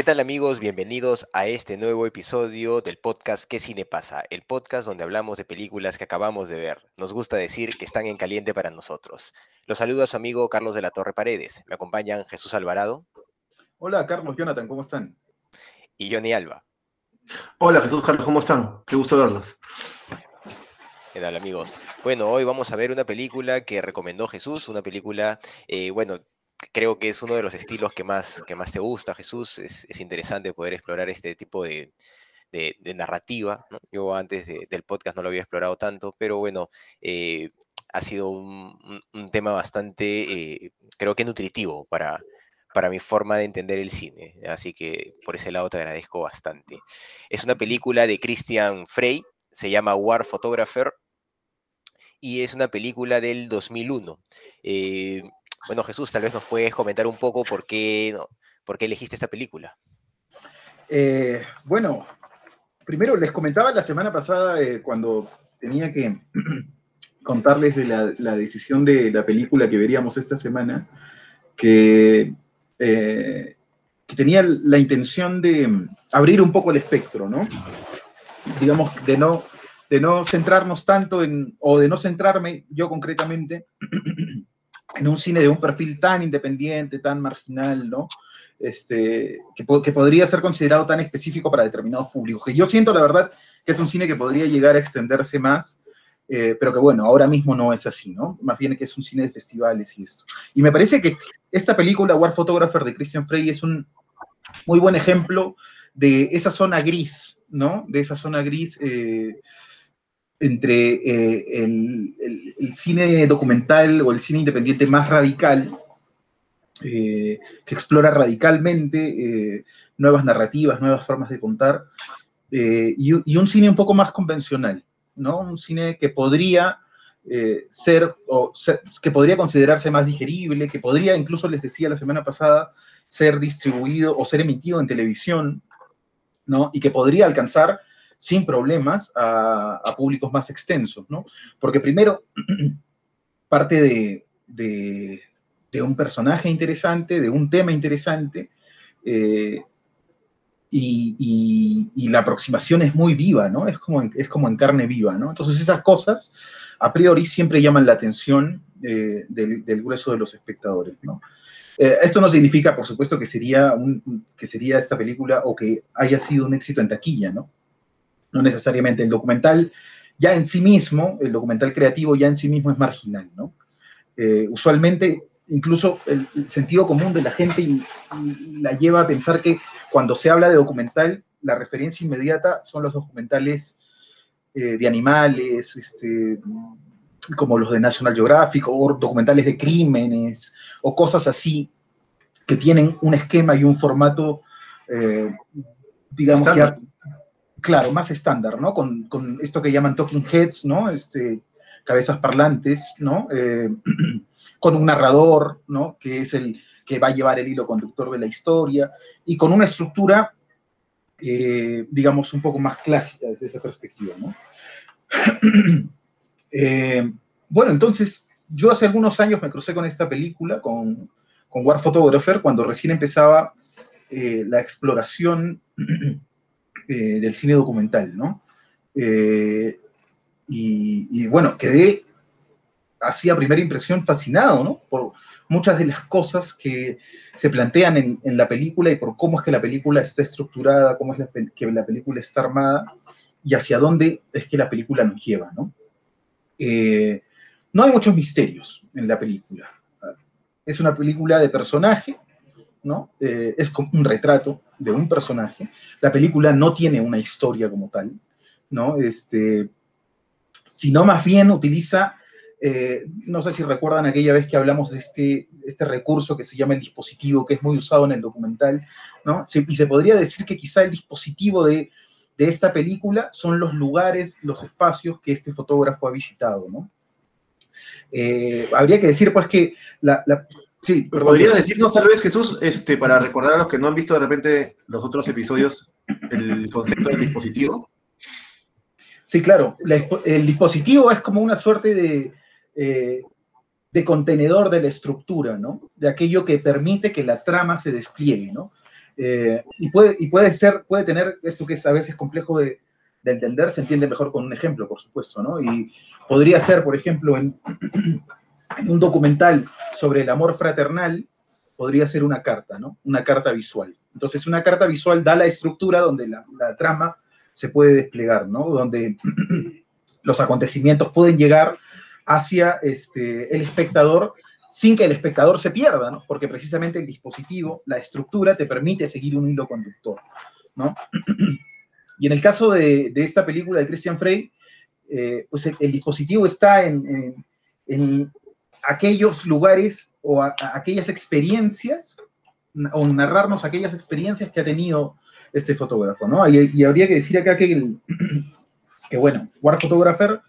¿Qué tal amigos? Bienvenidos a este nuevo episodio del podcast ¿Qué cine pasa? El podcast donde hablamos de películas que acabamos de ver. Nos gusta decir que están en caliente para nosotros. Los saludo a su amigo Carlos de la Torre Paredes. Me acompañan Jesús Alvarado. Hola Carlos, Jonathan, ¿cómo están? Y Johnny Alba. Hola Jesús, Carlos, ¿cómo están? Qué gusto verlos. ¿Qué tal amigos? Bueno, hoy vamos a ver una película que recomendó Jesús, una película, eh, bueno, creo que es uno de los estilos que más, que más te gusta, Jesús. Es, es interesante poder explorar este tipo de, de, narrativa. Yo antes de, del podcast no lo había explorado tanto, pero bueno, eh, ha sido un, tema bastante, eh, creo que nutritivo para, para mi forma de entender el cine. Así que por ese lado te agradezco bastante. Es una película de Christian Frey, se llama War Photographer y es una película del 2001. Eh, bueno, Jesús, tal vez nos puedes comentar un poco por qué, por qué elegiste esta película. Eh, bueno, primero les comentaba la semana pasada eh, cuando tenía que contarles la, decisión de la película que veríamos esta semana, que, eh, que tenía la intención de abrir un poco el espectro, ¿no? Digamos, de no, de no centrarnos tanto en, o de no centrarme yo concretamente en un cine de un perfil tan independiente, tan marginal, ¿no? Este, que, podría ser considerado tan específico para determinados públicos. Que yo siento, la verdad, que es un cine que podría llegar a extenderse más, eh, pero que bueno, ahora mismo no es así, ¿no? Más bien que es un cine de festivales y esto. Y me parece que esta película, War Photographer de Christian Frey, es un muy buen ejemplo de esa zona gris, ¿no? De esa zona gris. Eh, entre eh, el, cine documental o el cine independiente más radical, eh, que explora radicalmente eh, nuevas narrativas, nuevas formas de contar, y, un cine un poco más convencional, ¿no? Un cine que podría ser, o que podría considerarse más digerible, que podría, incluso les decía la semana pasada, ser distribuido o ser emitido en televisión, ¿no? Y que podría alcanzar sin problemas a, públicos más extensos, ¿no? Porque primero, parte de, un personaje interesante, de un tema interesante, eh, y, la aproximación es muy viva, ¿no? Es como, en, es como en carne viva, ¿no? Entonces esas cosas, a priori, siempre llaman la atención eh, del, grueso de los espectadores, ¿no? Eh, esto no significa, por supuesto, que sería, que sería esta película o que haya sido un éxito en taquilla, ¿no? No necesariamente. El documental ya en sí mismo, el documental creativo ya en sí mismo es marginal, ¿no? Eh, usualmente, incluso el, el, sentido común de la gente y, y la lleva a pensar que cuando se habla de documental, la referencia inmediata son los documentales eh, de animales, este, como los de National Geographic, o documentales de crímenes, o cosas así, que tienen un esquema y un formato, eh, digamos, Estándar. que claro, más estándar, ¿no? Con, con, esto que llaman talking heads, ¿no? Este, cabezas parlantes, ¿no? Eh, con un narrador, ¿no? Que es el que va a llevar el hilo conductor de la historia y con una estructura, eh, digamos, un poco más clásica desde esa perspectiva, ¿no? eh, bueno, entonces, yo hace algunos años me crucé con esta película, con, con War Photographer, cuando recién empezaba la exploración eh, del cine documental, ¿no? Eh, y, bueno, quedé así a primera impresión fascinado, ¿no? Por muchas de las cosas que se plantean en, la película y por cómo es que la película está estructurada, cómo es que la película está armada y hacia dónde es que la película nos lleva, ¿no? Eh, no hay muchos misterios en la película. Es una película de personaje, ¿no? Eh, es como un retrato de un personaje. La película no tiene una historia como tal, ¿no? Este, sino más bien utiliza eh, no sé si recuerdan aquella vez que hablamos de este, este recurso que se llama el dispositivo, que es muy usado en el documental, ¿no? y se podría decir que quizá el dispositivo de, de, esta película son los lugares, los espacios que este fotógrafo ha visitado, ¿no? Eh, habría que decir, pues, que la... la sí, ¿Podrías decirnos tal vez, Jesús, este, para recordar a los que no han visto de repente los otros episodios, el concepto del dispositivo? Sí, claro. el dispositivo es como una suerte de, eh, de contenedor de la estructura, ¿no? De aquello que permite que la trama se despliegue, ¿no? Eh, y, puede, y puede ser, puede tener esto que es a veces complejo de, entender, se entiende mejor con un ejemplo, por supuesto, ¿no? Y podría ser, por ejemplo, en, un documental sobre el amor fraternal, podría ser una carta, ¿no? Una carta visual. Entonces, una carta visual da la estructura donde la, trama se puede desplegar, ¿no? Donde los acontecimientos pueden llegar hacia este, el espectador sin que el espectador se pierda, ¿no? Porque precisamente el dispositivo, la estructura, te permite seguir un hilo conductor, ¿no? Y en el caso de, esta película de Christian Frey, eh, pues el, dispositivo está en, aquellos lugares o aquellas experiencias, o narrarnos aquellas experiencias que ha tenido este fotógrafo, ¿no? Y, habría que decir acá que, que bueno, War Photographer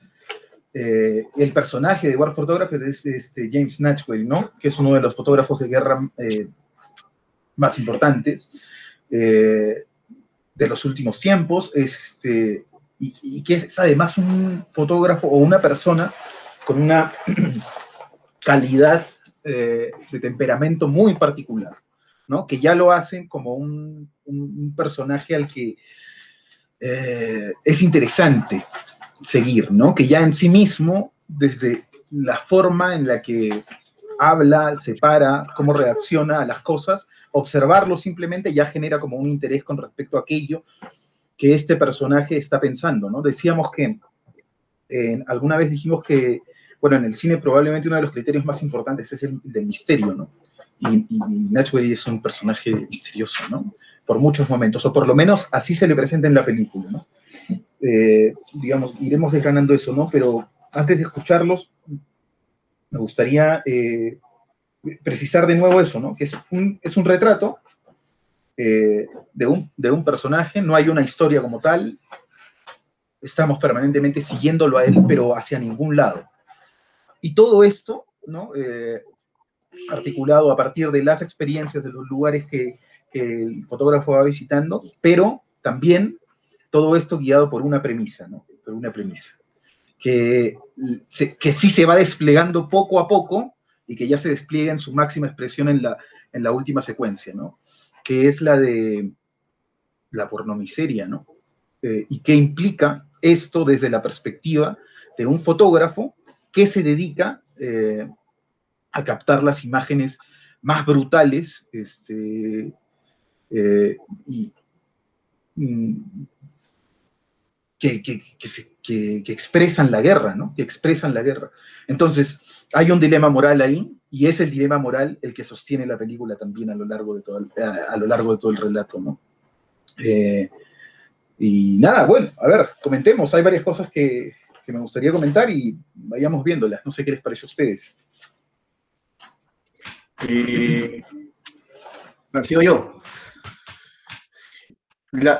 eh, el personaje de War Photographer es este James Natchwell, ¿no? Que es uno de los fotógrafos de guerra eh, más importantes eh, de los últimos tiempos, este, y, que es además un fotógrafo o una persona con una calidad de temperamento muy particular, ¿no? Que ya lo hacen como un, un personaje al que es interesante seguir, ¿no? Que ya en sí mismo, desde la forma en la que habla, se para, cómo reacciona a las cosas, observarlo simplemente ya genera como un interés con respecto a aquello que este personaje está pensando, ¿no? Decíamos que, alguna vez dijimos que, bueno, en el cine probablemente uno de los criterios más importantes es el del misterio, ¿no? Y, y, es un personaje misterioso, ¿no? Por muchos momentos, o por lo menos así se le presenta en la película, ¿no? Eh, digamos, iremos desgranando eso, ¿no? Pero antes de escucharlos, me gustaría eh, precisar de nuevo eso, ¿no? Que es un, es un retrato eh, de un personaje, no hay una historia como tal, estamos permanentemente siguiéndolo a él, pero hacia ningún lado. Y todo esto, ¿no? articulado a partir de las experiencias de los lugares que, el fotógrafo va visitando, pero también todo esto guiado por una premisa, ¿no? Por una premisa. Que, que sí se va desplegando poco a poco y que ya se despliega en su máxima expresión en la, en la última secuencia, ¿no? Que es la de la pornomiseria, ¿no? Eh, y que implica esto desde la perspectiva de un fotógrafo que se dedica eh, a captar las imágenes más brutales este, eh, y, mm, que, expresan la guerra, ¿no? Que expresan la guerra. Entonces, hay un dilema moral ahí, y es el dilema moral el que sostiene la película también a lo largo de todo el, a, lo largo de todo el relato, ¿no? Eh, y nada, bueno, a ver, comentemos. Hay varias cosas que, me gustaría comentar y vayamos viéndolas. No sé qué les parece a ustedes. Eh, sido yo.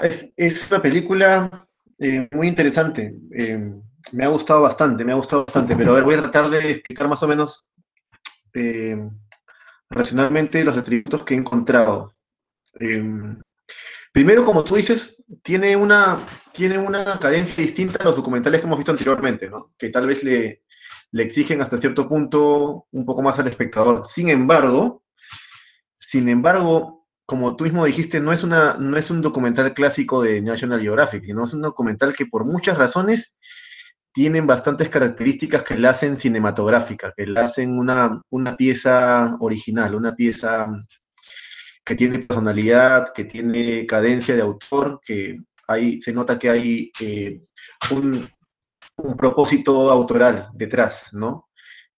es, es, una película eh, muy interesante. Eh, me ha gustado bastante, me ha gustado bastante. Pero a ver, voy a tratar de explicar más o menos eh, racionalmente los atributos que he encontrado. Primero, como tú dices, tiene una, tiene una cadencia distinta a los documentales que hemos visto anteriormente, ¿no? que tal vez le, le exigen hasta cierto punto un poco más al espectador. Sin embargo, sin embargo, como tú mismo dijiste, no es, una, no es un documental clásico de National Geographic, sino es un documental que por muchas razones tienen bastantes características que la hacen cinematográfica, que la hacen una, una pieza original, una pieza que tiene personalidad, que tiene cadencia de autor, que hay, se nota que hay eh, un, propósito autoral detrás, ¿no?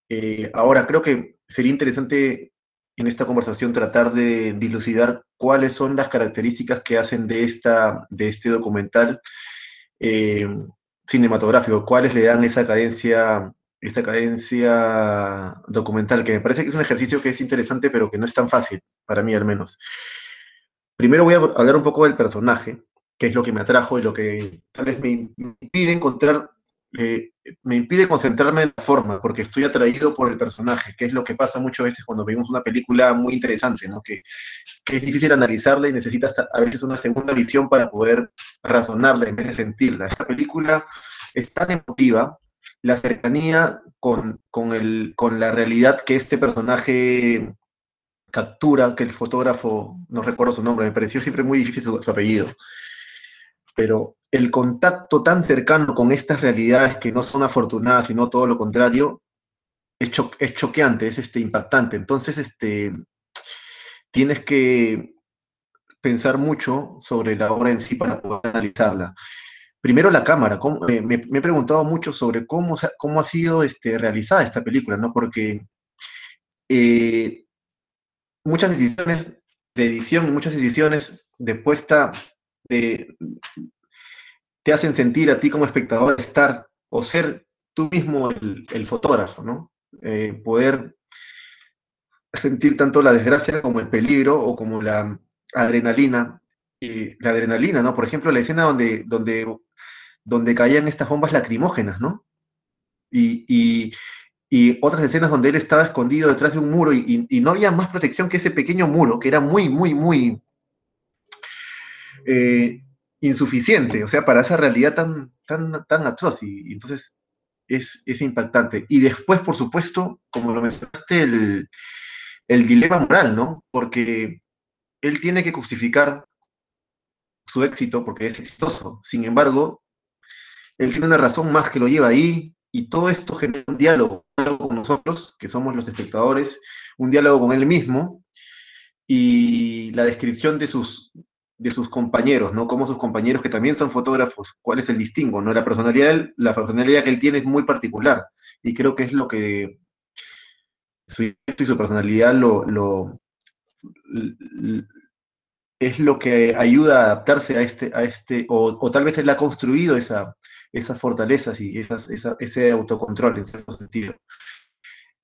Eh, ahora, creo que sería interesante en esta conversación tratar de dilucidar cuáles son las características que hacen de, esta, de este documental eh, cinematográfico, cuáles le dan esa cadencia esta cadencia documental, que me parece que es un ejercicio que es interesante, pero que no es tan fácil, para mí al menos. Primero voy a hablar un poco del personaje, que es lo que me atrajo y lo que tal vez me, impide encontrar, eh, me impide concentrarme en la forma, porque estoy atraído por el personaje, que es lo que pasa muchas veces cuando vemos una película muy interesante, ¿no? que, que es difícil analizarla y necesitas a veces una segunda visión para poder razonarla en vez de sentirla. Esta película es tan emotiva la cercanía con, el, con la realidad que este personaje captura, que el fotógrafo, no recuerdo su nombre, me pareció siempre muy difícil su, apellido, pero el contacto tan cercano con estas realidades que no son afortunadas, sino todo lo contrario, es, es choqueante, es este, impactante. Entonces, este, tienes que pensar mucho sobre la obra en sí para poder analizarla. Primero la cámara, me, he preguntado mucho sobre cómo, cómo ha sido este, realizada esta película, ¿no? Porque eh, muchas decisiones de edición muchas decisiones de puesta te hacen sentir a ti como espectador estar o ser tú mismo el, fotógrafo, ¿no? Eh, poder sentir tanto la desgracia como el peligro o como la adrenalina. la adrenalina, ¿no? Por ejemplo, la escena donde, donde donde caían estas bombas lacrimógenas, ¿no? Y, otras escenas donde él estaba escondido detrás de un muro y, no había más protección que ese pequeño muro, que era muy, muy, muy eh, insuficiente, o sea, para esa realidad tan, tan, tan atroz. Y, entonces es, es, impactante. Y después, por supuesto, como lo mencionaste, el, el dilema moral, ¿no? Porque él tiene que justificar su éxito porque es exitoso. Sin embargo, él tiene una razón más que lo lleva ahí y todo esto genera un diálogo, con nosotros, que somos los espectadores, un diálogo con él mismo y la descripción de sus, de sus compañeros, ¿no? Como sus compañeros que también son fotógrafos, cuál es el distingo, ¿no? La personalidad, la personalidad que él tiene es muy particular y creo que es lo que su y su personalidad lo, lo, es lo que ayuda a adaptarse a este, a este o, o tal vez él ha construido esa, esas fortalezas y ese autocontrol en cierto sentido.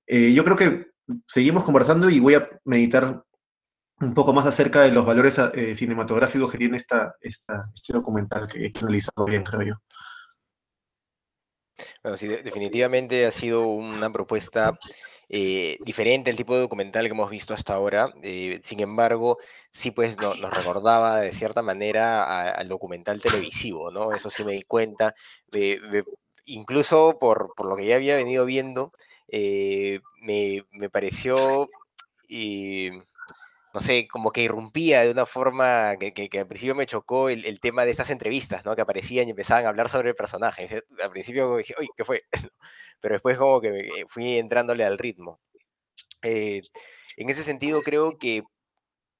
Eh, yo creo que seguimos conversando y voy a meditar un poco más acerca de los valores eh, cinematográficos que tiene esta, esta, este documental que he analizado bien, creo yo. Bueno, sí, definitivamente ha sido una propuesta eh, diferente el tipo de documental que hemos visto hasta ahora. Eh, sin embargo, sí pues nos recordaba de cierta manera al documental televisivo, ¿no? Eso sí me di cuenta. incluso por, lo que ya había venido viendo, eh, me, pareció no sé, como que irrumpía de una forma que, que, al principio me chocó el, tema de estas entrevistas, ¿no? Que aparecían y empezaban a hablar sobre el personaje. Al principio dije, uy, ¿qué fue? Pero después como que fui entrándole al ritmo. Eh, en ese sentido creo que,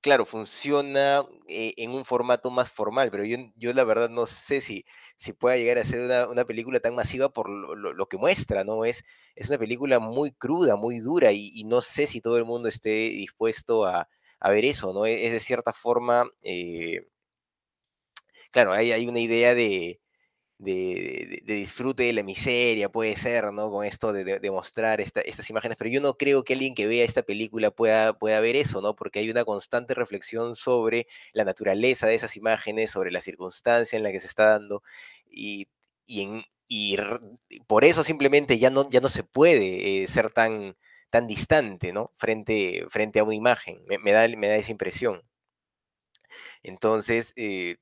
claro, funciona eh, en un formato más formal, pero yo, yo la verdad no sé si, si pueda llegar a ser una, una película tan masiva por lo, lo, que muestra, ¿no? Es, es una película muy cruda, muy dura y no sé si todo el mundo esté dispuesto a a ver eso, ¿no? Es, de cierta forma, eh, claro, hay, hay, una idea de, de, disfrute de la miseria, puede ser, ¿no? Con esto de, mostrar estas imágenes, pero yo no creo que alguien que vea esta película pueda, pueda ver eso, ¿no? Porque hay una constante reflexión sobre la naturaleza de esas imágenes, sobre la circunstancia en la que se está dando, y, y por eso simplemente ya no, ya no se puede eh, ser tan tan distante, ¿no? Frente, frente a una imagen. Me, da, me da esa impresión. Entonces, eh,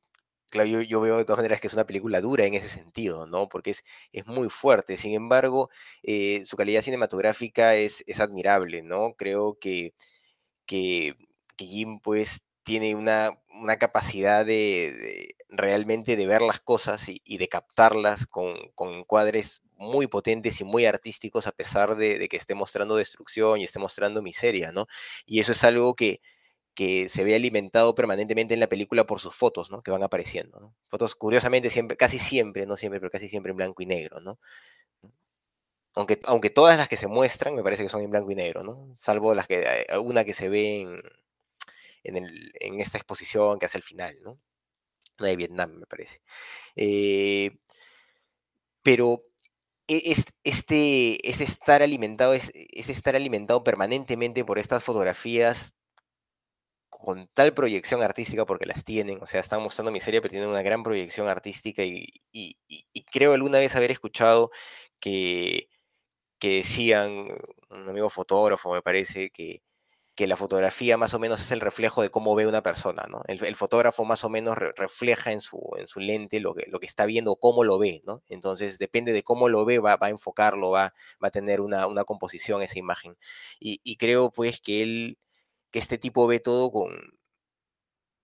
claro, yo, veo de todas maneras que es una película dura en ese sentido, ¿no? Porque es, es muy fuerte. Sin embargo, eh, su calidad cinematográfica es, es admirable, ¿no? Creo que, que, Jim, pues, tiene una, una capacidad de, realmente de ver las cosas y, de captarlas con, con, encuadres muy potentes y muy artísticos a pesar de, que esté mostrando destrucción y esté mostrando miseria, ¿no? Y eso es algo que, se ve alimentado permanentemente en la película por sus fotos, ¿no? Que van apareciendo, ¿no? Fotos, curiosamente, siempre, casi siempre, no siempre, pero casi siempre en blanco y negro, ¿no? Aunque, aunque todas las que se muestran me parece que son en blanco y negro, ¿no? Salvo las que, eh, alguna que se ve en, esta exposición que hace el final, ¿no? de Vietnam, me parece. Eh, pero es, este, es estar alimentado, es, es estar alimentado permanentemente por estas fotografías con tal proyección artística, porque las tienen, o sea, están mostrando miseria, pero tienen una gran proyección artística y- y creo alguna vez haber escuchado que, que decían, un amigo fotógrafo me parece, que, que la fotografía más o menos es el reflejo de cómo ve una persona, ¿no? El, fotógrafo más o menos re- refleja en su, en su lente lo que, lo que está viendo, cómo lo ve, ¿no? Entonces, depende de cómo lo ve, va, va a enfocarlo, va, va a tener una, una composición esa imagen. Y, y creo pues que él, que este tipo ve todo con,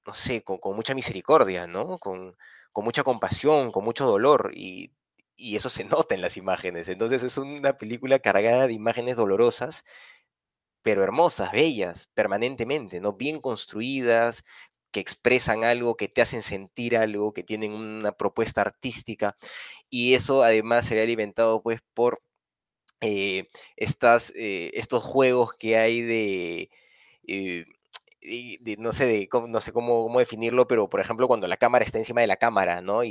no sé, con, con mucha misericordia, ¿no? Con, con mucha compasión, con mucho dolor, y, y eso se nota en las imágenes. Entonces es una película cargada de imágenes dolorosas, pero hermosas, bellas, permanentemente, ¿no? Bien construidas, que expresan algo, que te hacen sentir algo, que tienen una propuesta artística, y eso además se ve alimentado pues por eh, estas, eh, estos juegos que hay de, eh, no sé, de, no sé cómo, definirlo, pero por ejemplo cuando la cámara está encima de la cámara, ¿no?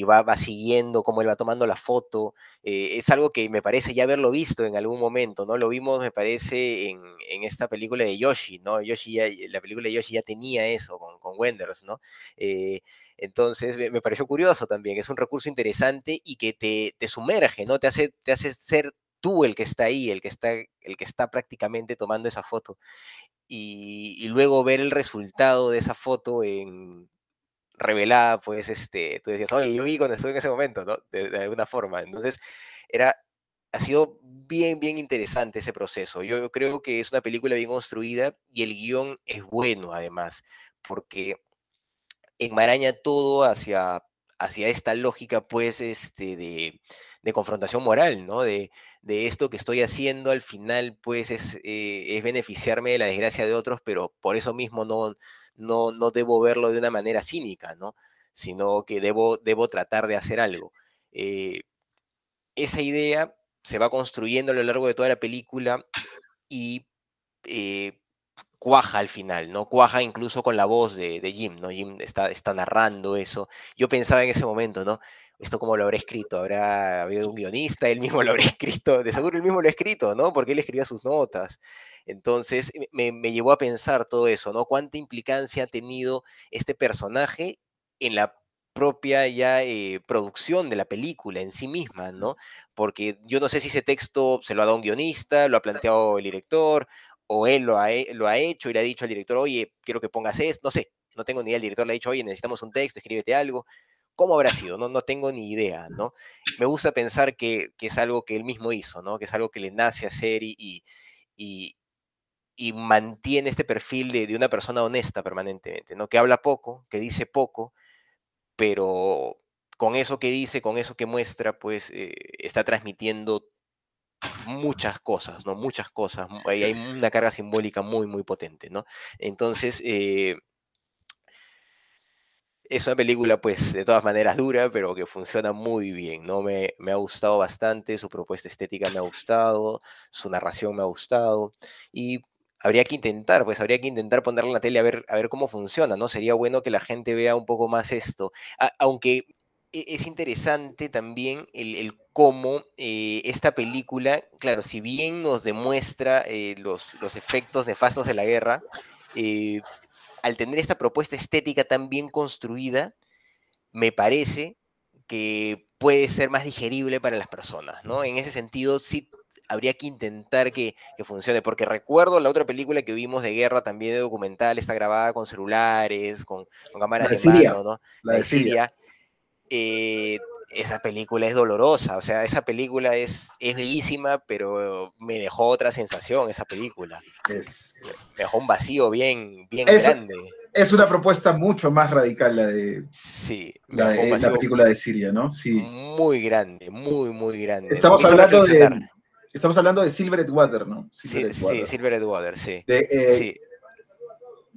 Y va, siguiendo cómo él va tomando la foto, eh, es algo que me parece ya haberlo visto en algún momento, ¿no? Lo vimos, me parece, en, en esta película de Yoshi, ¿no? Yoshi la película de Yoshi ya tenía eso con, con Wenders, ¿no? Eh, entonces me, me pareció curioso también, es un recurso interesante y que te, te sumerge, ¿no? Te hace, te hace ser tú el que está ahí, el que está, el que está prácticamente tomando esa foto. Y, y luego ver el resultado de esa foto en revelada, pues, este, tú decías, oye, yo vi cuando estuve en ese momento, ¿no? De, de alguna forma. Entonces, era, ha sido bien, bien interesante ese proceso. Yo creo que es una película bien construida y el guion es bueno, además, porque enmaraña todo hacia, hacia esta lógica, pues, este, de, confrontación moral, ¿no? De, de esto que estoy haciendo al final, pues, es, eh, es beneficiarme de la desgracia de otros, pero por eso mismo no, no, no debo verlo de una manera cínica, ¿no? Sino que debo, debo tratar de hacer algo. Eh, esa idea se va construyendo a lo largo de toda la película y eh, cuaja al final, ¿no? Cuaja incluso con la voz de, de Jim, ¿no? Jim está, está narrando eso. Yo pensaba en ese momento, ¿no? ¿Esto cómo lo habrá escrito? ¿Habrá habido un guionista? Él mismo lo habrá escrito. De seguro él mismo lo ha escrito, ¿no? Porque él escribía sus notas. Entonces me, me llevó a pensar todo eso, ¿no? ¿Cuánta implicancia ha tenido este personaje en la propia ya eh, producción de la película en sí misma, ¿no? Porque yo no sé si ese texto se lo ha dado un guionista, lo ha planteado el director, o él lo ha, lo ha hecho y le ha dicho al director, oye, quiero que pongas esto, no sé, no tengo ni idea, el director le ha dicho, oye, necesitamos un texto, escríbete algo. ¿Cómo habrá sido? No, no tengo ni idea, ¿no? Me gusta pensar que, es algo que él mismo hizo, ¿no? Que es algo que le nace hacer y, y, mantiene este perfil de, una persona honesta permanentemente, ¿no? Que habla poco, que dice poco, pero con eso que dice, con eso que muestra, pues eh, está transmitiendo muchas cosas, ¿no? Muchas cosas. Hay, hay una carga simbólica muy, muy potente, ¿no? Entonces, eh, es una película, pues, de todas maneras dura, pero que funciona muy bien, ¿no? Me, me, ha gustado bastante, su propuesta estética me ha gustado, su narración me ha gustado, y habría que intentar, pues, habría que intentar ponerla en la tele a ver, a ver cómo funciona, ¿no? Sería bueno que la gente vea un poco más esto, aunque es interesante también el, el cómo eh, esta película, claro, si bien nos demuestra eh, los, los, efectos nefastos de la guerra, eh, al tener esta propuesta estética tan bien construida, me parece que puede ser más digerible para las personas, ¿no? En ese sentido, sí habría que intentar que, que, funcione, porque recuerdo la otra película que vimos de guerra también de documental, está grabada con celulares, con, con cámaras de, de, Siria, mano, ¿no? La de, de Siria. Siria. Eh, esa película es dolorosa, o sea, esa película es, es bellísima, pero me dejó otra sensación esa película. Es... Me dejó un vacío bien, bien es, grande. Es una propuesta mucho más radical la de, sí, la, de la, película de Siria, ¿no? Sí. Muy grande, muy, muy grande. Estamos hablando de, estamos hablando de Silver Water, ¿no? Silver sí, Water. sí, Silver Water, sí. De, eh, sí.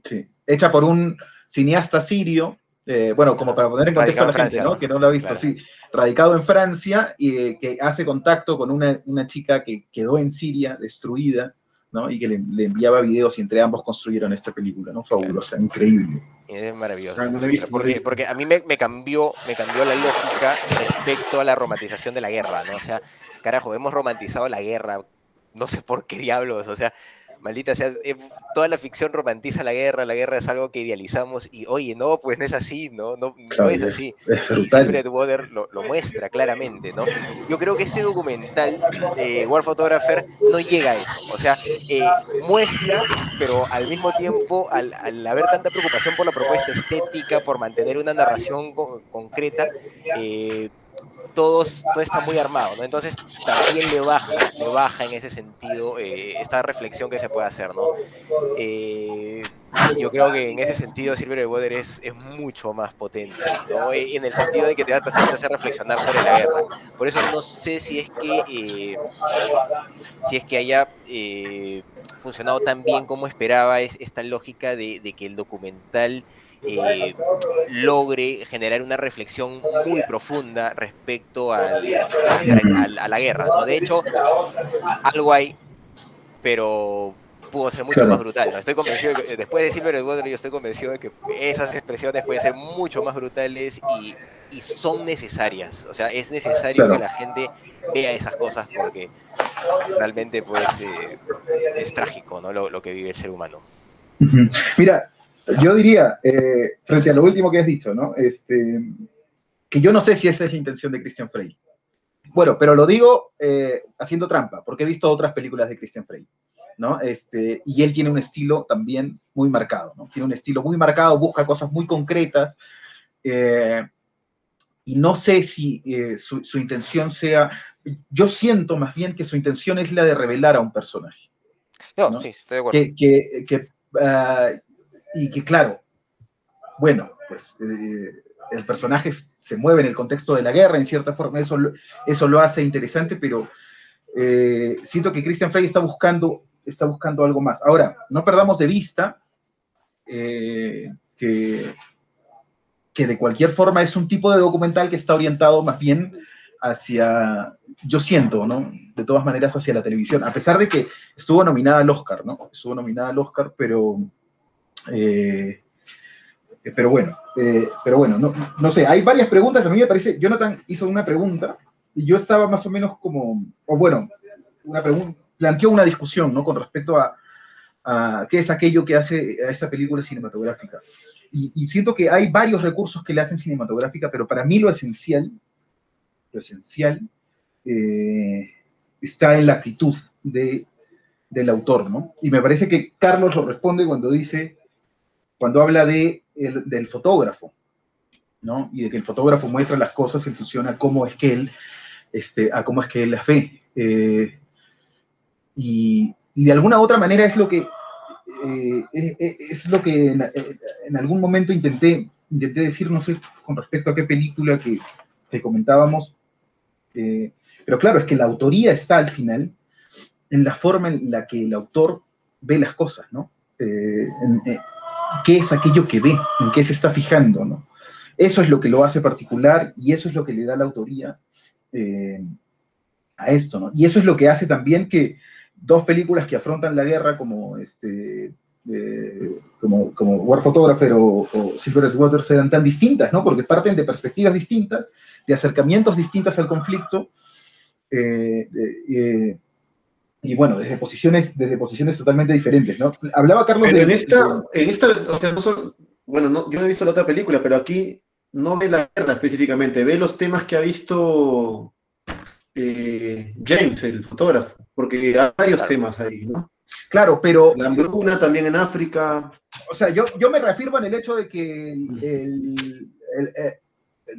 sí. Hecha por un cineasta sirio, eh, bueno, como para poner en contexto a la gente, ¿no? ¿no? Que no lo ha visto, Claro. sí. Radicado en Francia y eh, que hace contacto con una, una chica que quedó en Siria, destruida ¿no? Y que le, le enviaba videos y entre ambos construyeron esta película, ¿no? Fabulosa, increíble. Es maravilloso. Ah, no porque, visto. porque a mí me, me cambió, me cambió la lógica respecto a la romantización de la guerra, ¿no? O sea, carajo, hemos romantizado la guerra, no sé por qué diablos, o sea, maldita sea, eh, toda la ficción romantiza la guerra, la guerra es algo que idealizamos y, oye, no, pues no es así, ¿no? No, no es así. Es Y. Secret Water lo, lo muestra claramente, ¿no? Yo creo que este documental, eh, War Photographer, no llega a eso. O sea, eh, muestra, pero al mismo tiempo, al, al haber tanta preocupación por la propuesta estética, por mantener una narración co- concreta, eh, todos, todo está muy armado, ¿no? Entonces también le baja, le baja en ese sentido eh, esta reflexión que se puede hacer, ¿no? Eh, yo creo que en ese sentido Silver Water es, mucho más potente, ¿no? Eh, En el sentido de que te va a hacer, reflexionar sobre la guerra. Por eso no sé si es que si es que haya funcionado tan bien como esperaba es esta lógica de que el documental eh, logre generar una reflexión muy profunda respecto al- a, la guerra. ¿no? De hecho, algo hay, pero pudo ser mucho Claro. más brutal. ¿no? Estoy convencido, de que, después de Silver Water, yo estoy convencido de que esas expresiones pueden ser mucho más brutales y, y son necesarias. O sea, es necesario Claro. que la gente vea esas cosas porque realmente pues eh, es trágico ¿no? lo, lo que vive el ser humano. Mira, yo diría, eh, frente a lo último que has dicho, ¿no? Este, que yo no sé si esa es la intención de Christian Frey. Bueno, pero lo digo eh, haciendo trampa, porque he visto otras películas de Christian Frey, ¿no? Este, y él tiene un estilo también muy marcado, ¿no? Tiene un estilo muy marcado, busca cosas muy concretas, eh, y no sé si su, su intención sea, yo siento más bien que su intención es la de revelar a un personaje No, ¿no? sí, estoy de acuerdo. que, que, que, ah, y que claro, bueno, pues eh, el personaje se mueve en el contexto de la guerra, en cierta forma, eso, lo- eso lo hace interesante, pero eh, siento que Christian Frey está buscando, está buscando algo más. Ahora, no perdamos de vista eh, que, que de cualquier forma es un tipo de documental que está orientado más bien hacia, yo siento, ¿no? De todas maneras hacia la televisión, a pesar de que estuvo nominada al Oscar, ¿no? Estuvo nominada al Oscar, pero, eh, pero bueno, eh, pero bueno, no, no sé, hay varias preguntas, a mí me parece, Jonathan hizo una pregunta y yo estaba más o menos como, o bueno, una planteó una discusión, ¿no? Con respecto a, qué es aquello que hace a esa película cinematográfica. Y, y siento que hay varios recursos que le hacen cinematográfica, pero para mí lo esencial, lo esencial, eh, está en la actitud de, del autor, ¿no? Y me parece que Carlos lo responde cuando dice, cuando habla de el- del fotógrafo, ¿no? Y de que el fotógrafo muestra las cosas en función a es que él, este, a cómo es que él las ve. Eh, y, de alguna u otra manera es lo que, eh, es, lo que en, algún momento intenté, intenté decir, no sé, con respecto a qué película que, que comentábamos, eh, pero claro, es que la autoría está al final en la forma en la que el autor ve las cosas, ¿no? ¿Qué es aquello que ve? ¿En qué se está fijando, ¿no? Eso es lo que lo hace particular y eso es lo que le da la autoría eh, a esto, ¿no? Y eso es lo que hace también que dos películas que afrontan la guerra como este eh, como, como War Photographer o, o Silver Water sean tan distintas, ¿no? Porque parten de perspectivas distintas, de acercamientos distintos al conflicto, eh, y bueno, desde posiciones, desde posiciones totalmente diferentes, ¿no? Hablaba Carlos Pero de... en esta, en esta, o sea, no son, bueno, no, yo no he visto la otra película, pero aquí no ve la guerra específicamente, ve los temas que ha visto eh, James, el fotógrafo, porque hay varios Claro. temas ahí, ¿no? Claro, pero La hambruna también en África. O sea, yo, yo me reafirmo en el hecho de que el- el- el- eh,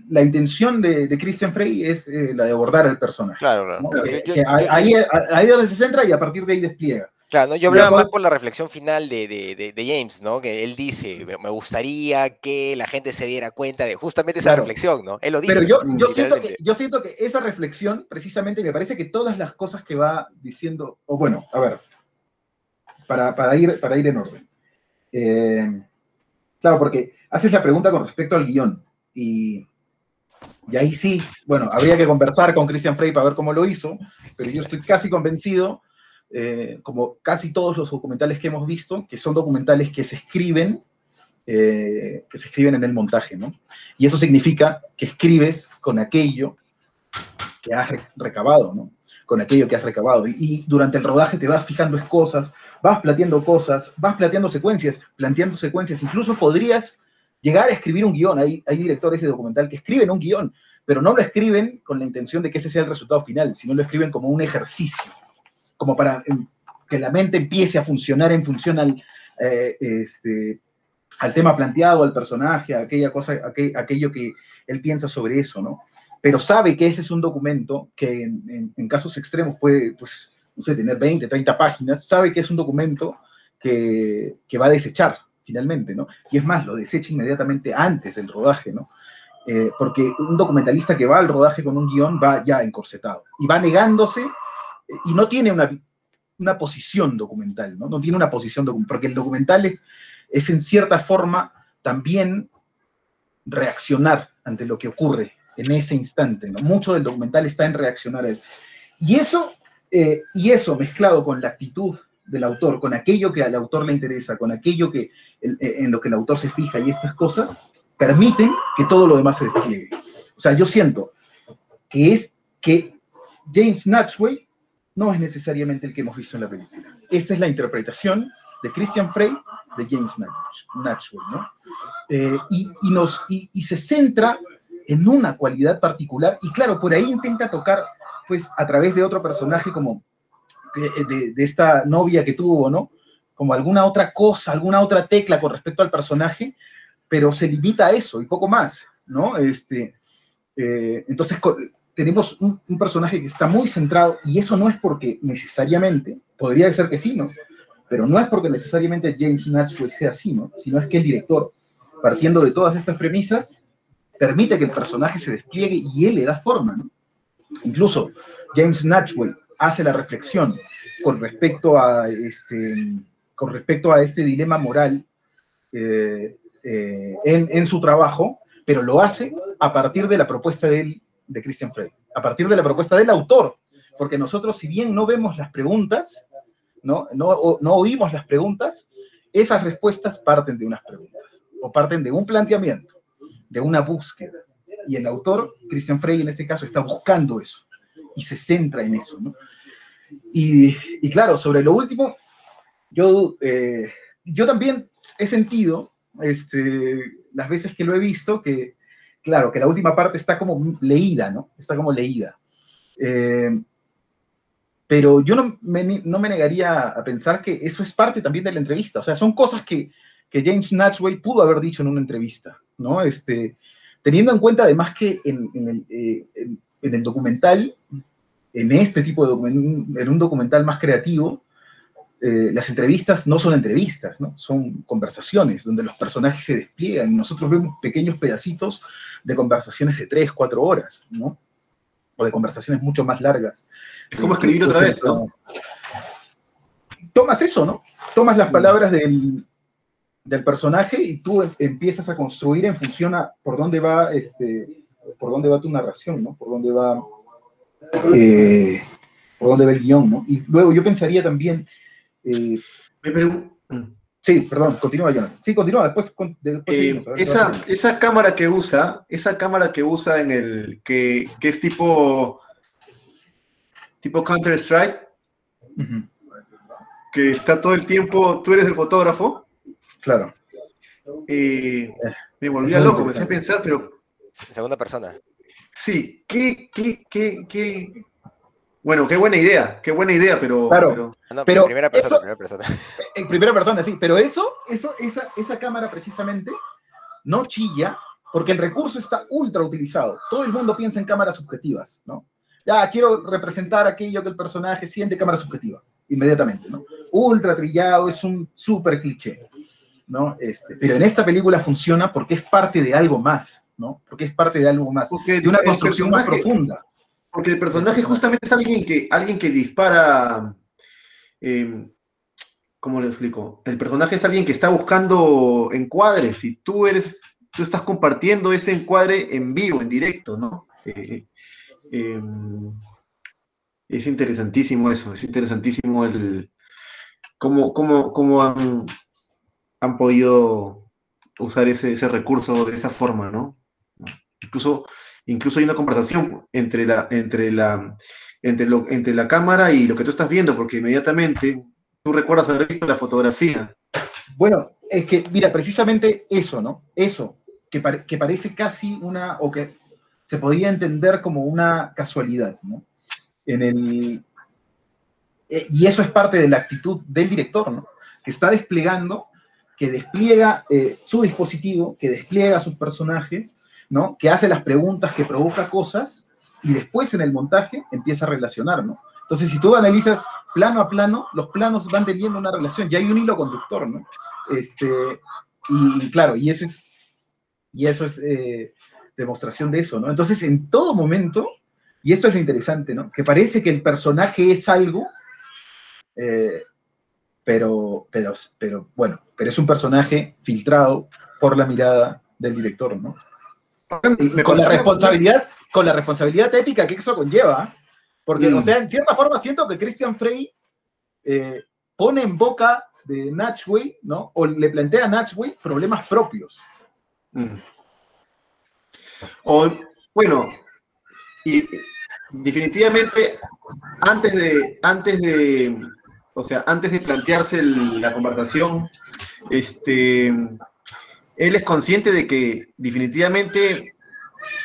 la intención de, de Christian Frey es eh, la de abordar al personaje. Claro, claro. ¿no? Yo- Que- yo- que yo- ahí, ahí es donde se centra y a partir de ahí despliega. Claro, ¿no? yo hablaba más por la reflexión final de, de- de- de James, ¿no? Que él dice, me gustaría que la gente se diera cuenta de justamente esa Claro. reflexión, ¿no? Él lo dice. Pero yo, yo, siento que, yo siento que esa reflexión, precisamente, me parece que todas las cosas que va diciendo, o bueno, a ver, para, para ir, para ir en orden. Eh, claro, porque haces la pregunta con respecto al guion, y, y ahí sí, bueno, habría que conversar con Christian Frey para ver cómo lo hizo, pero yo estoy casi convencido eh, como casi todos los documentales que hemos visto, que son documentales que se escriben, eh, que se escriben en el montaje, ¿no? Y eso significa que escribes con aquello que has recabado, ¿no? Con aquello que has recabado. Y, durante el rodaje te vas fijando cosas, vas planteando cosas, vas planteando secuencias, planteando secuencias. Incluso podrías llegar a escribir un guion. Hay, hay directores de documental que escriben un guion, pero no lo escriben con la intención de que ese sea el resultado final, sino lo escriben como un ejercicio, como para em, que la mente empiece a funcionar en función al, eh, este, al tema planteado, al personaje, a aquella cosa, aquello que él piensa sobre eso, ¿no? Pero sabe que ese es un documento que en, casos extremos puede, pues, no sé, tener 20, 30 páginas, sabe que es un documento que, que va a desechar finalmente, ¿no? Y es más, lo desecha inmediatamente antes del rodaje, ¿no? Eh, porque un documentalista que va al rodaje con un guion va ya encorsetado y va negándose eh, y no tiene una, una posición documental, ¿no? No tiene una posición documental, porque el documental es, es, en cierta forma también reaccionar ante lo que ocurre en ese instante, ¿no? Mucho del documental está en reaccionar a eso. Y eso, eh, y eso mezclado con la actitud del autor, con aquello que al autor le interesa, con aquello que, en, en lo que el autor se fija y estas cosas, permiten que todo lo demás se despliegue. O sea, yo siento que es que James Natchway no es necesariamente el que hemos visto en la película. Esta es la interpretación de Christian Frey de James Natchway, ¿no? Eh, y, nos, y, se centra en una cualidad particular, y claro, por ahí intenta tocar, pues, a través de otro personaje como eh, de, esta novia que tuvo, ¿no? Como alguna otra cosa, alguna otra tecla con respecto al personaje, pero se limita a eso y poco más, ¿no? Este, eh, entonces tenemos un, personaje que está muy centrado y eso no es porque necesariamente, podría ser que sí, ¿no? Pero no es porque necesariamente James Natchwell sea así, ¿no? Sino es que el director, partiendo de todas estas premisas, permite que el personaje se despliegue y él le da forma, ¿no? Incluso James Natchwell hace la reflexión con respecto a este, con respecto a este dilema moral eh, eh, en, su trabajo, pero lo hace a partir de la propuesta de, de Christian Frey, a partir de la propuesta del autor, porque nosotros si bien no vemos las preguntas, no, no, no oímos las preguntas, esas respuestas parten de unas preguntas, o parten de un planteamiento, de una búsqueda. Y el autor, Christian Frey en este caso, está buscando eso y se centra en eso. ¿no? Y, y, claro, sobre lo último, yo, eh, yo también he sentido este, las veces que lo he visto, que, claro, que la última parte está como leída, ¿no? Está como leída. Eh, pero yo no me, no me, negaría a pensar que eso es parte también de la entrevista. O sea, son cosas que, que James Natchway pudo haber dicho en una entrevista, ¿no? Este, teniendo en cuenta además que en, en, el, eh, en, en el, documental, en este tipo de en un documental más creativo, eh, las entrevistas no son entrevistas, ¿no? son conversaciones donde los personajes se despliegan y nosotros vemos pequeños pedacitos de conversaciones de tres, cuatro horas, ¿no? o de conversaciones mucho más largas. Es como escribir otra vez, ¿no? Tomas eso, ¿no? Tomas las palabras del, del personaje y tú empiezas a construir en función a por dónde va, este, por dónde va tu narración, ¿no? Por dónde va, eh, por dónde va el guion, ¿no? Y luego yo pensaría también eh, mm. Sí, perdón, continúa, Jonathan. Sí, continúa, después, eh, esa, esa cámara que usa, esa cámara que usa en el, que, que es tipo, tipo Counter-Strike, que está todo el tiempo, tú eres el fotógrafo. Claro. Eh, me volvía loco, me empecé a pensar, pero... Segunda persona. Sí, ¿qué, qué, qué, qué, bueno, qué buena idea, qué buena idea, pero. Claro, pero, en primera persona, primera persona. En primera persona, sí, pero eso, eso, esa, esa cámara precisamente no chilla porque el recurso está ultra utilizado. Todo el mundo piensa en cámaras subjetivas, ¿no? Ya, quiero representar aquello que el personaje siente cámara subjetiva, inmediatamente, ¿no? Ultra trillado, es un súper cliché, ¿no? Este, pero en esta película funciona porque es parte de algo más, ¿no? Porque es parte de algo más, de una construcción más profunda. Porque el personaje justamente es alguien que, alguien que dispara. Eh, ¿Cómo le explico? El personaje es alguien que está buscando encuadres y tú eres, tú estás compartiendo ese encuadre en vivo, en directo, ¿no? Eh, em, Es interesantísimo eso, es interesantísimo el cómo, cómo, cómo han, han podido usar ese, ese recurso de esa forma, ¿no? Incluso, incluso hay una conversación entre la, entre, la, entre, la cámara y lo que tú estás viendo, porque inmediatamente tú recuerdas haber visto la fotografía. Bueno, es que, mira, precisamente eso, ¿no? Eso, que, que parece casi una, o que se podría entender como una casualidad, ¿no? En el, eh, y eso es parte de la actitud del director, ¿no? Que está desplegando, que despliega eh, su dispositivo, que despliega sus personajes, ¿no? Que hace las preguntas, que provoca cosas, y después en el montaje empieza a relacionar, ¿no? Entonces, si tú analizas plano a plano, los planos van teniendo una relación, ya hay un hilo conductor, ¿no? Este, y claro, y eso es, y eso es eh, demostración de eso, ¿no? Entonces, en todo momento, y esto es lo interesante, ¿no? Que parece que el personaje es algo, eh, pero, pero, pero, bueno, pero es un personaje filtrado por la mirada del director, ¿no? Con la responsabilidad, con la responsabilidad ética que eso conlleva, porque, o mm. sea, en cierta forma siento que Christian Frey eh, pone en boca de Natchway, ¿no? O le plantea a Natchway problemas propios. Mm. O, bueno, y definitivamente antes de, antes de, o sea, antes de plantearse la conversación, este, él es consciente de que definitivamente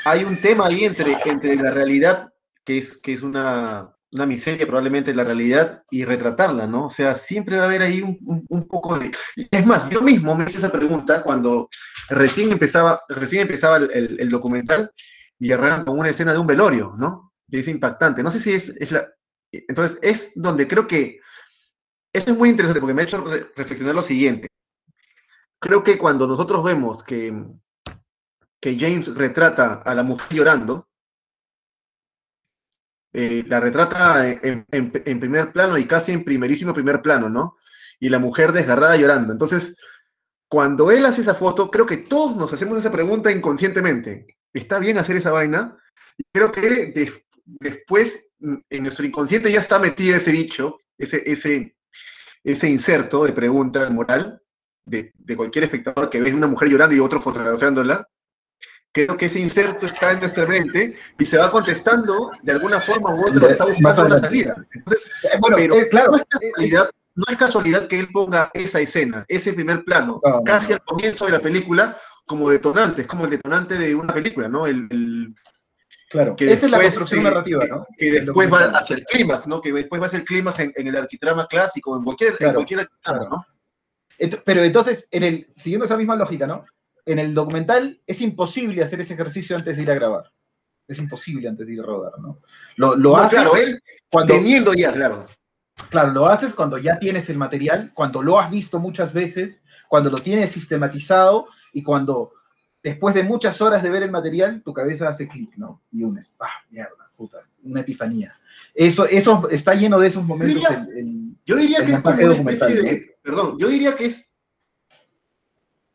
hay un tema ahí entre, entre la realidad, que es, que es una, una miseria probablemente la realidad, y retratarla, ¿no? O sea, siempre va a haber ahí un, un, poco de... Es más, yo mismo me hice esa pregunta cuando recién empezaba, recién empezaba el, el, documental y arranca con una escena de un velorio, ¿no? Es impactante. No sé si es, es la... Entonces, es donde creo que... Esto es muy interesante porque me ha hecho reflexionar lo siguiente. Creo que cuando nosotros vemos que, que James retrata a la mujer llorando, eh, la retrata en, primer plano y casi en primerísimo primer plano, ¿no? Y la mujer desgarrada llorando. Entonces, cuando él hace esa foto, creo que todos nos hacemos esa pregunta inconscientemente. ¿Está bien hacer esa vaina? Y creo que después en nuestro inconsciente ya está metido ese bicho, ese, ese, ese inserto de pregunta moral de, de cualquier espectador que ve una mujer llorando y otro fotografiándola creo que ese inserto está en nuestra mente y se va contestando de alguna forma u otra, está buscando una salida. Entonces, eh, bueno, pero eh, claro, no es, casualidad, que él ponga esa escena, ese primer plano, casi al comienzo de la película, como detonante, es como el detonante de una película, ¿no? El, claro, que esa es la construcción narrativa, ¿no? Que después va hacia el clímax, ¿no? Que después va hacia el clímax en, el arquitrama clásico, en cualquier, en cualquier arquitrama, ¿no? Pero entonces, en el, siguiendo esa misma lógica, ¿no? en el documental es imposible hacer ese ejercicio antes de ir a grabar. Es imposible antes de ir a rodar, ¿no? Lo, lo haces claro, él cuando, teniendo ya, claro. Claro, lo haces cuando ya tienes el material, cuando lo has visto muchas veces, cuando lo tienes sistematizado y cuando después de muchas horas de ver el material, tu cabeza hace clic, ¿no? Y unes, ¡pah! Mierda, puta, una epifanía. Eso, eso está lleno de esos momentos. Yo diría, que es como una especie de, perdón, yo diría que es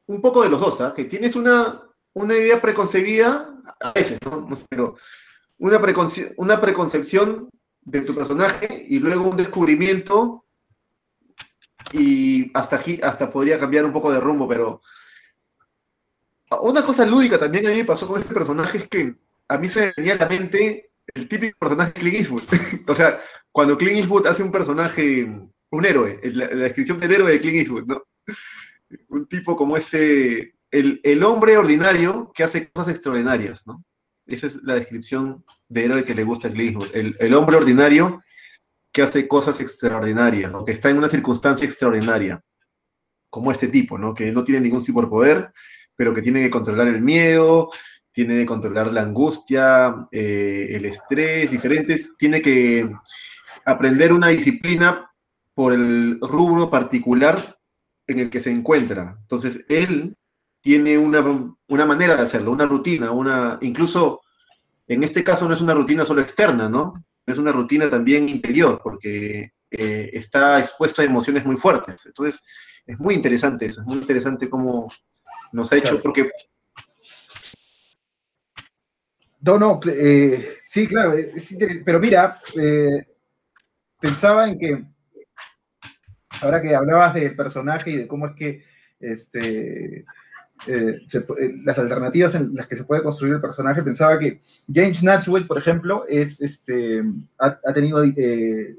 un poco de los dos, ¿ah? que tienes una, una idea preconcebida, a veces, ¿no? pero una, preconce una preconcepción de tu personaje y luego un descubrimiento y hasta, hasta podría cambiar un poco de rumbo, pero una cosa lúdica también a mí me pasó con este personaje es que a mí se me venía a la mente el típico personaje de Clint Eastwood. o sea, cuando Clint Eastwood hace un personaje, un héroe, la, descripción del héroe de Clint Eastwood, ¿no? un tipo como este, el, hombre ordinario que hace cosas extraordinarias, ¿no? Esa es la descripción de héroe que le gusta a Clint el, el, hombre ordinario que hace cosas extraordinarias, o que está en una circunstancia extraordinaria, como este tipo, ¿no? Que no tiene ningún tipo de poder, pero que tiene que controlar el miedo, tiene que controlar la angustia, eh, el estrés, diferentes, tiene que aprender una disciplina por el rubro particular en el que se encuentra. Entonces, él tiene una, manera de hacerlo, una rutina, una, incluso en este caso no es una rutina solo externa, ¿no? Es una rutina también interior, porque eh, está expuesto a emociones muy fuertes. Entonces, es muy interesante eso, es muy interesante cómo nos ha hecho, porque... No, no, eh, sí, claro, pero mira, eh, pensaba en que, ahora que hablabas del personaje y de cómo es que este, eh, las alternativas en las que se puede construir el personaje, pensaba que James Natchwell, por ejemplo, es, este, ha, tenido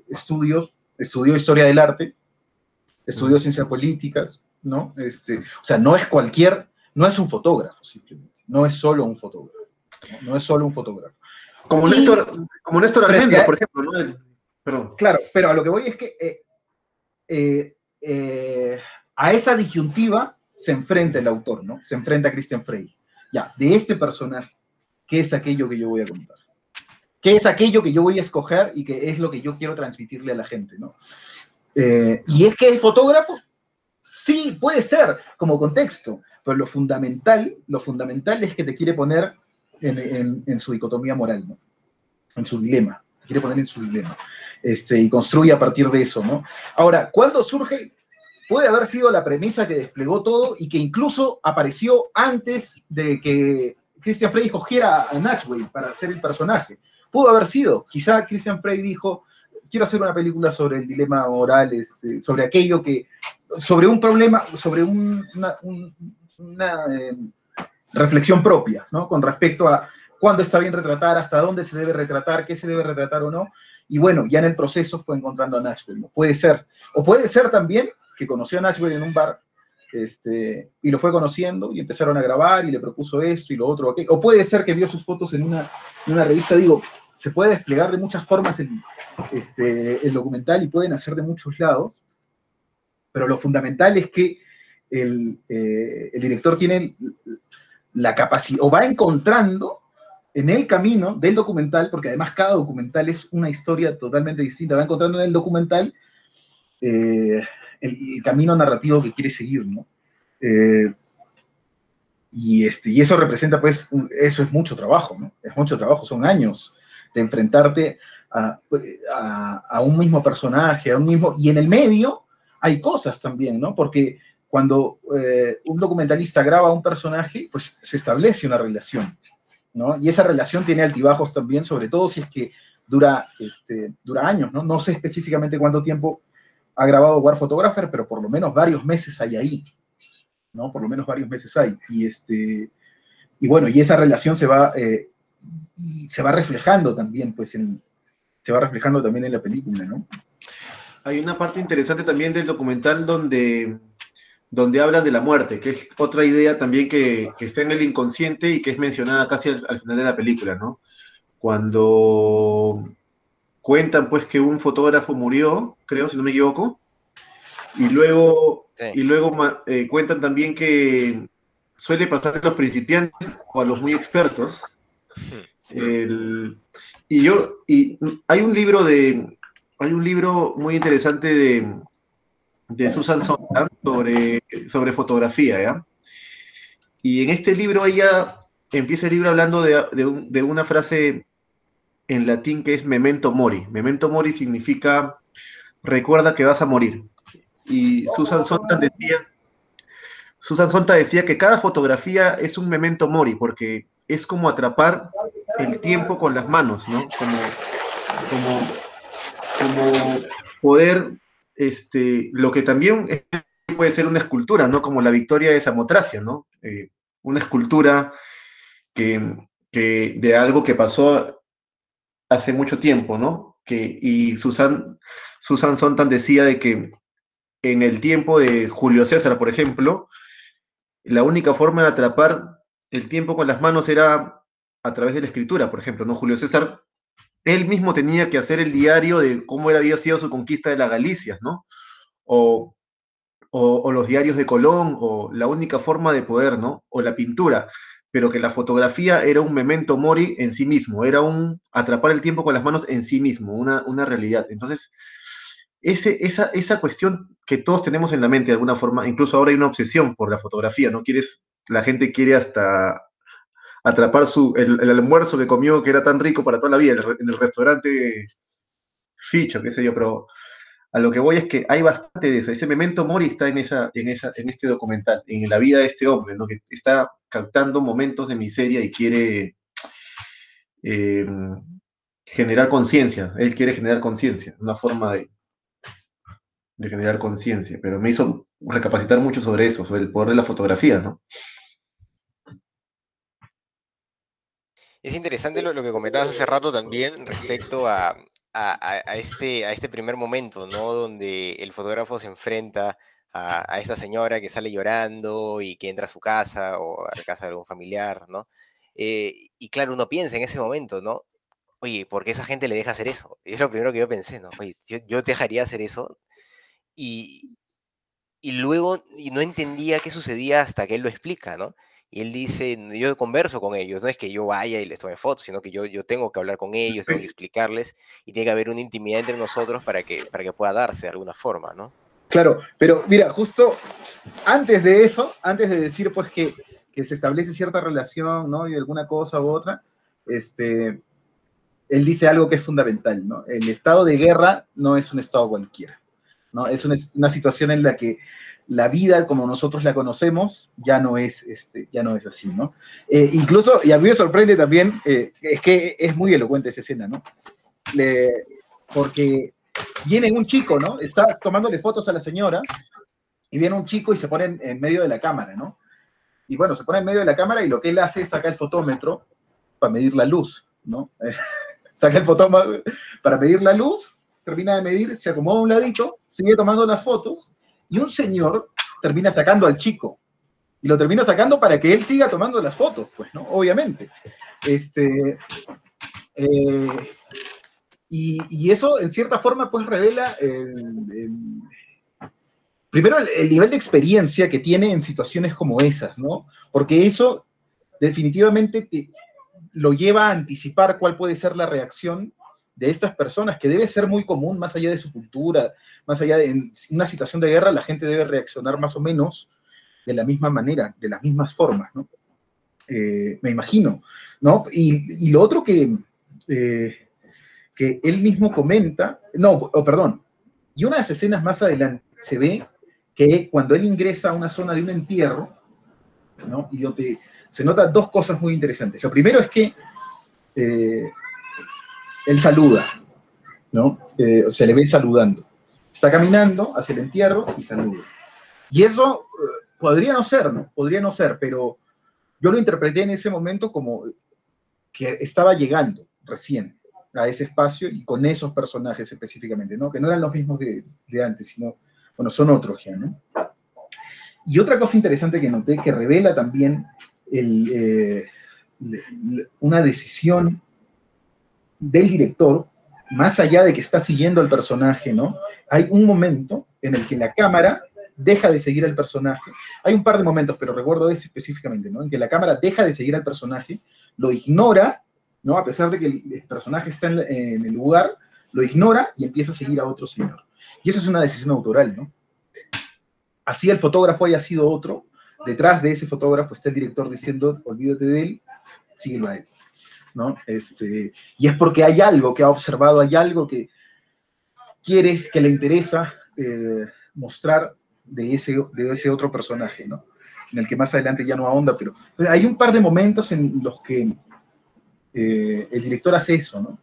estudios, estudió historia del arte, estudió ciencias políticas, ¿no? Este, o sea, no es cualquier, no es un fotógrafo simplemente, no es solo un fotógrafo, no, es solo un fotógrafo. Como Néstor, como Néstor Almendra, por ejemplo, ¿no? Claro, pero a lo que voy es que a esa disyuntiva se enfrenta el autor, ¿no? Se enfrenta a Christian Frey. Ya, de este personaje, ¿qué es aquello que yo voy a contar? ¿Qué es aquello que yo voy a escoger y qué es lo que yo quiero transmitirle a la gente, ¿no? Eh, y es que el fotógrafo, sí, puede ser como contexto, pero lo fundamental, lo fundamental es que te quiere poner en, su dicotomía moral, ¿no? En su dilema, quiere poner en su dilema. Este, y construye a partir de eso, ¿no? Ahora, ¿cuándo surge puede haber sido la premisa que desplegó todo y que incluso apareció antes de que Christian Frey cogiera a Natchway para hacer el personaje. Pudo haber sido. Quizá Christian Frey dijo, quiero hacer una película sobre el dilema moral, este, sobre aquello que, sobre un problema, sobre una, eh, reflexión propia, ¿no? Con respecto a cuándo está bien retratar, hasta dónde se debe retratar, qué se debe retratar o no. Y bueno, ya en el proceso fue encontrando a Natchway, ¿no? Puede ser. O puede ser también que conoció a Nashville en un bar este, y lo fue conociendo y empezaron a grabar y le propuso esto y lo otro. O puede ser que vio sus fotos en una, una revista, digo, se puede desplegar de muchas formas el, este, el documental y pueden hacer de muchos lados, pero lo fundamental es que el, eh, el director tiene la capacidad, o va encontrando en el camino del documental, porque además cada documental es una historia totalmente distinta, va encontrando en el documental eh, el, camino narrativo que quiere seguir, ¿no? Eh, y, este, y eso representa, pues, eso es mucho trabajo, ¿no? Es mucho trabajo, son años de enfrentarte a, a, un mismo personaje, a un mismo... Y en el medio hay cosas también, ¿no? Porque cuando eh, un documentalista graba a un personaje, pues se establece una relación, ¿no? Y esa relación tiene altibajos también, sobre todo si es que dura, este, dura años, ¿no? No sé específicamente cuánto tiempo ha grabado War Photographer, pero por lo menos varios meses hay ahí, ¿no? Por lo menos varios meses hay. Y, este, y bueno, y esa relación se va, eh, y se va reflejando también, pues, en, se va reflejando también en la película, ¿no? Hay una parte interesante también del documental donde, donde hablan de la muerte, que es otra idea también que, que está en el inconsciente y que es mencionada casi al, al final de la película, ¿no? Cuando cuentan pues que un fotógrafo murió, creo, si no me equivoco, y luego, y luego eh, cuentan también que suele pasar a los principiantes o a los muy expertos. y yo, y hay un libro de, hay un libro muy interesante de, de Susan Sontag sobre, sobre fotografía, ¿ya? Y en este libro ella empieza el libro hablando de, de una frase en latín que es memento mori. Memento mori significa recuerda que vas a morir. Y Susan Sontag decía, Susan Sontag decía que cada fotografía es un memento mori, porque es como atrapar el tiempo con las manos, ¿no? Como, como, poder, este, lo que también puede ser una escultura, ¿no? Como la victoria de Samotracia, ¿no? Eh, una escultura que, que, de algo que pasó hace mucho tiempo, ¿no? Que, y Susan, Susan Sontag decía de que en el tiempo de Julio César, por ejemplo, la única forma de atrapar el tiempo con las manos era a través de la escritura, por ejemplo, ¿no? Julio César, él mismo tenía que hacer el diario de cómo había sido su conquista de las Galicias, ¿no? O, o, los diarios de Colón, o la única forma de poder, ¿no? O la pintura pero que la fotografía era un memento mori en sí mismo, era un atrapar el tiempo con las manos en sí mismo, una, una realidad. Entonces, esa, esa cuestión que todos tenemos en la mente de alguna forma, incluso ahora hay una obsesión por la fotografía, ¿no? Quieres, la gente quiere hasta atrapar su, el, almuerzo que comió que era tan rico para toda la vida en el restaurante Ficho, qué sé yo, pero a lo que voy es que hay bastante de eso. Ese memento mori está en, esa, en, esa, en este documental, en la vida de este hombre, ¿no? que está captando momentos de miseria y quiere, eh, generar conciencia. Él quiere generar conciencia, una forma de, generar conciencia. Pero me hizo recapacitar mucho sobre eso, sobre el poder de la fotografía, ¿no? Es interesante lo que comentabas hace rato también respecto a, a, a, este, a este primer momento, ¿no? Donde el fotógrafo se enfrenta a, a, esta señora que sale llorando y que entra a su casa o a la casa de algún familiar, ¿no? Eh, y claro, uno piensa en ese momento, ¿no? Oye, ¿por qué esa gente le deja hacer eso? Y es lo primero que yo pensé, ¿no? Oye, yo, yo dejaría hacer eso. Y, y luego y no entendía qué sucedía hasta que él lo explica, ¿no? Y él dice, yo converso con ellos, no es que yo vaya y les tome fotos, sino que yo, yo tengo que hablar con ellos, tengo que explicarles y tiene que haber una intimidad entre nosotros para que, para que pueda darse de alguna forma, ¿no? Claro, pero mira, justo antes de eso, antes de decir pues que, que se establece cierta relación, ¿no? Y alguna cosa u otra, este, él dice algo que es fundamental, ¿no? El estado de guerra no es un estado cualquiera, ¿no? Es una, una situación en la que la vida como nosotros la conocemos ya no es, este, ya no es así, ¿no? Eh, incluso, y a mí me sorprende también, eh, es que es muy elocuente esa escena, ¿no? Le, porque viene un chico, ¿no? Está tomándole fotos a la señora y viene un chico y se pone en, medio de la cámara, ¿no? Y bueno, se pone en medio de la cámara y lo que él hace es sacar el fotómetro para medir la luz, ¿no? saca el fotómetro para medir la luz, termina de medir, se acomoda a un ladito, sigue tomando las fotos y un señor termina sacando al chico. Y lo termina sacando para que él siga tomando las fotos, pues, ¿no? Obviamente. Este, eh, y, eso, en cierta forma, pues revela el, el, primero el, el, nivel de experiencia que tiene en situaciones como esas, ¿no? Porque eso definitivamente te, lo lleva a anticipar cuál puede ser la reacción de estas personas, que debe ser muy común más allá de su cultura, más allá de una situación de guerra, la gente debe reaccionar más o menos de la misma manera, de las mismas formas, ¿no? Eh, me imagino, ¿no? Y, y lo otro que, eh, que él mismo comenta, no, oh, perdón, y una de las escenas más adelante se ve que cuando él ingresa a una zona de un entierro, ¿no? Y donde se notan dos cosas muy interesantes. Lo primero es que eh, él saluda, ¿no? Eh, se le ve saludando. Está caminando hacia el entierro y saluda. Y eso eh, podría no ser, ¿no? Podría no ser, pero yo lo interpreté en ese momento como que estaba llegando recién a ese espacio y con esos personajes específicamente, ¿no? Que no eran los mismos de, antes, sino, bueno, son otros ya, ¿no? Y otra cosa interesante que noté que revela también eh, una decisión del director, más allá de que está siguiendo al personaje, ¿no? Hay un momento en el que la cámara deja de seguir al personaje. Hay un par de momentos, pero recuerdo ese específicamente, ¿no? En que la cámara deja de seguir al personaje, lo ignora, ¿no? A pesar de que el personaje está en, el lugar, lo ignora y empieza a seguir a otro señor. Y eso es una decisión autoral, ¿no? Así el fotógrafo haya sido otro, detrás de ese fotógrafo está el director diciendo, olvídate de él, síguelo a él. ¿No? Este, y es porque hay algo que ha observado, hay algo que quiere, que le interesa eh, mostrar de ese, de ese otro personaje, ¿no? En el que más adelante ya no ahonda, pero hay un par de momentos en los que eh, el director hace eso, ¿no?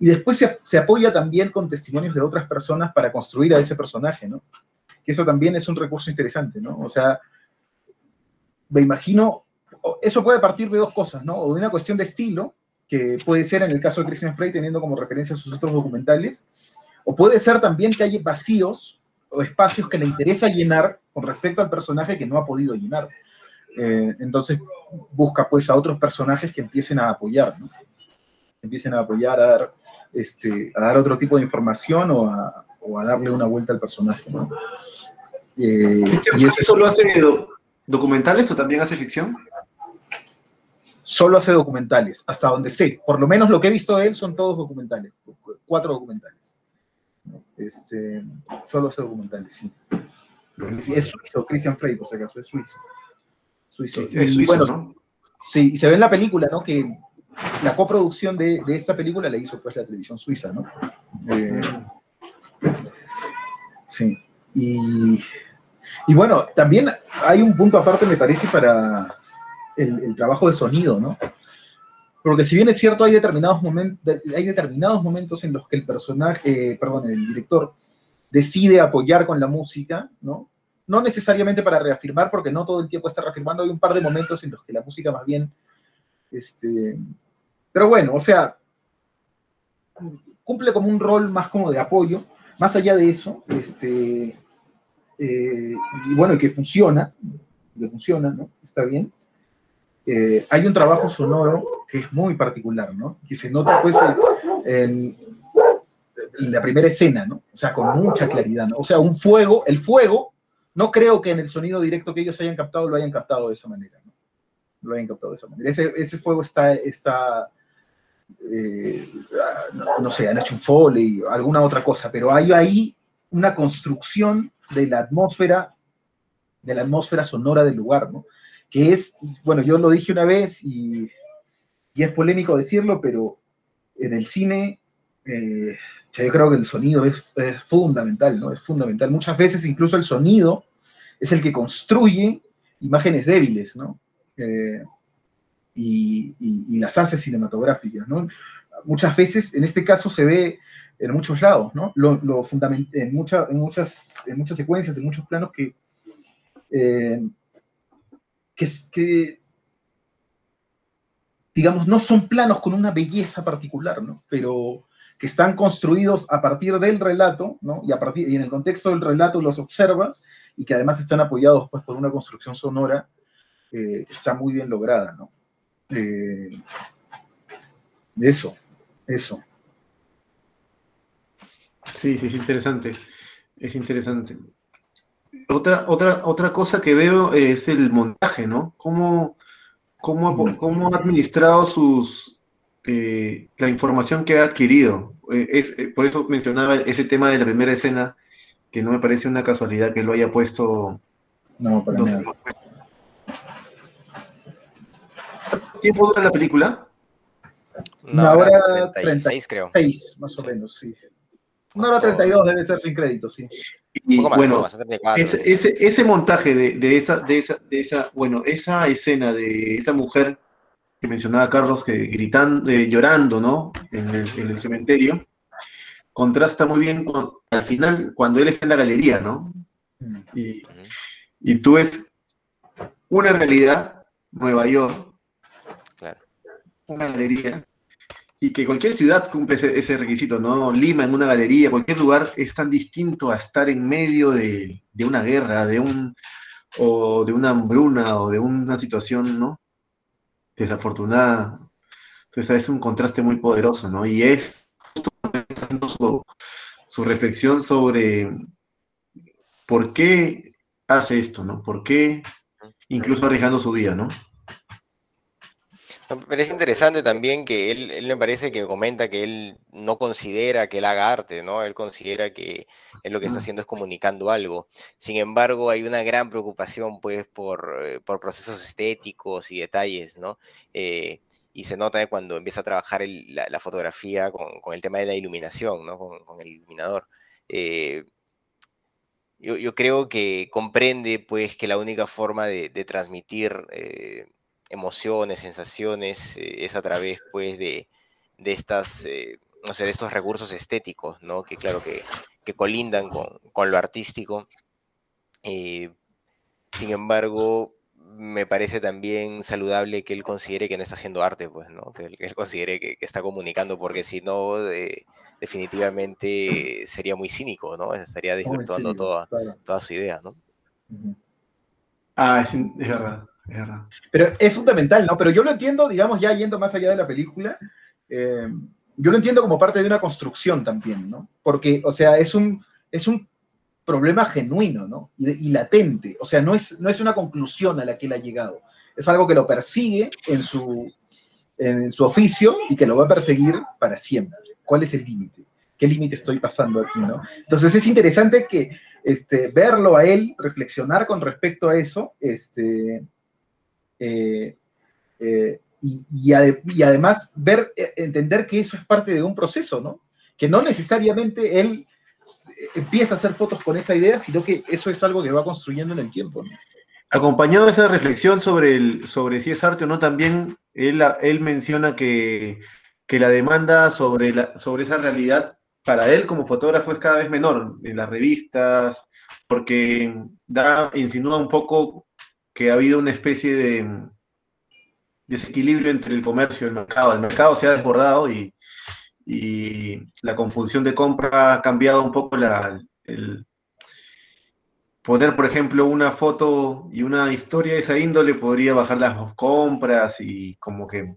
Y después se, se, apoya también con testimonios de otras personas para construir a ese personaje, ¿no? Que eso también es un recurso interesante, ¿no? O sea, me imagino, eso puede partir de dos cosas, ¿no? O de una cuestión de estilo, que puede ser en el caso de Christian Frey teniendo como referencia sus otros documentales, o puede ser también que hay vacíos o espacios que le interesa llenar con respecto al personaje que no ha podido llenar. Eh, entonces busca pues a otros personajes que empiecen a apoyar, ¿no? empiecen a apoyar, a dar, este, a dar otro tipo de información o a, o a darle una vuelta al personaje. ¿no? Eh, ¿Y eso solo hace documentales o también hace ficción? Solo hace documentales, hasta donde sé. Por lo menos lo que he visto de él son todos documentales, cuatro documentales. Este, solo hace documentales, sí. Es suizo, Christian Frey, por si acaso, es suizo. Suizo. Es suizo, bueno, ¿no? Sí, y se ve en la película, ¿no? Que la coproducción de, de, esta película la hizo pues la televisión suiza, ¿no? Eh, sí. Y, y bueno, también hay un punto aparte, me parece, para, el, trabajo de sonido, ¿no? Porque si bien es cierto, hay determinados, momentos, hay determinados momentos en los que el personaje, eh, perdón, el director decide apoyar con la música, ¿no? No necesariamente para reafirmar, porque no todo el tiempo está reafirmando, hay un par de momentos en los que la música más bien, este, pero bueno, o sea, cumple como un rol más como de apoyo, más allá de eso, este, eh, y bueno, que funciona, que funciona, ¿no? Está bien. Eh, hay un trabajo sonoro que es muy particular, ¿no? Que se nota pues en, la primera escena, ¿no? O sea, con mucha claridad, ¿no? O sea, un fuego, el fuego, no creo que en el sonido directo que ellos hayan captado lo hayan captado de esa manera, ¿no? Lo hayan captado de esa manera. Ese, fuego está, está eh, no, sé, han hecho un foley, alguna otra cosa, pero hay ahí una construcción de la atmósfera, de la atmósfera sonora del lugar, ¿no? Que es, bueno, yo lo dije una vez y, es polémico decirlo, pero en el cine, eh, yo creo que el sonido es, fundamental, ¿no? Es fundamental. Muchas veces incluso el sonido es el que construye imágenes débiles, ¿no? Eh, y, las hace cinematográficas, ¿no? Muchas veces, en este caso, se ve en muchos lados, ¿no? Lo, lo en, mucha, en, muchas, en muchas secuencias, en muchos planos que, eh, que, digamos, no son planos con una belleza particular, ¿no? Pero que están construidos a partir del relato, ¿no? Y, a partir, y en el contexto del relato los observas y que además están apoyados pues, por una construcción sonora que está muy bien lograda, ¿no? Eh, eso, eso. Sí, sí, es interesante. Es interesante. Otra, otra, otra cosa que veo es el montaje, ¿no? ¿Cómo, cómo, cómo ha administrado sus, eh, la información que ha adquirido? Eh, es, por eso mencionaba ese tema de la primera escena, que no me parece una casualidad que lo haya puesto. No, para nada. tiempo dura la película? Una, hora, 36, creo. más o menos, sí. Una hora 32 debe ser sin crédito, sí. Y bueno, ese, ese, montaje de, esa, de, esa, de esa, bueno, esa escena de esa mujer que mencionaba Carlos, que gritando, eh, llorando, ¿no? En el, cementerio, contrasta muy bien con, al final, cuando él está en la galería, ¿no? Mm. Y, y tú ves una realidad, Nueva York, una galería y que cualquier ciudad cumple ese, requisito, ¿no? Lima en una galería, cualquier lugar es tan distinto a estar en medio de, una guerra, de un o de una hambruna o de una situación, ¿no? Desafortunada. Entonces es un contraste muy poderoso, ¿no? Y es su, su reflexión sobre por qué hace esto, ¿no? ¿Por qué incluso arriesgando su vida, ¿no? Pero es interesante también que él, él me parece que comenta que él no considera que él haga arte, ¿no? Él considera que él lo que está haciendo es comunicando algo. Sin embargo, hay una gran preocupación, pues, por, eh, por procesos estéticos y detalles, ¿no? Eh, y se nota cuando empieza a trabajar la, fotografía con, el tema de la iluminación, ¿no? Con, el iluminador. Eh, yo, yo, creo que comprende, pues, que la única forma de, de transmitir emociones, sensaciones, eh, es a través pues de, de estas, eh, no sé, de estos recursos estéticos, ¿no? Que claro que, que colindan con, con, lo artístico. Eh, sin embargo, me parece también saludable que él considere que no está haciendo arte, pues, ¿no? Que él, considere que, está comunicando, porque si no, definitivamente sería muy cínico, ¿no? Estaría desvirtuando toda, toda su idea, ¿no? Ah, es, es verdad. Pero es fundamental, ¿no? Pero yo lo entiendo, digamos, ya yendo más allá de la película, eh, yo lo entiendo como parte de una construcción también, ¿no? Porque, o sea, es un, es un problema genuino, ¿no? Y, latente, o sea, no es, no es una conclusión a la que él ha llegado, es algo que lo persigue en su, en su oficio y que lo va a perseguir para siempre. ¿Cuál es el límite? ¿Qué límite estoy pasando aquí, no? Entonces es interesante que este, verlo a él, reflexionar con respecto a eso, este, eh, eh, y, además ver, eh, entender que eso es parte de un proceso, ¿no? Que no necesariamente él empieza a hacer fotos con esa idea, sino que eso es algo que va construyendo en el tiempo. Acompañado de esa reflexión sobre, el, sobre si es arte o no, también él, él menciona que, que la demanda sobre, la, sobre esa realidad para él como fotógrafo es cada vez menor en las revistas, porque da, insinúa un poco que ha habido una especie de desequilibrio entre el comercio y el mercado. El mercado se ha desbordado y, la compulsión de compra ha cambiado un poco el, poner, por ejemplo, una foto y una historia de esa índole podría bajar las compras y como que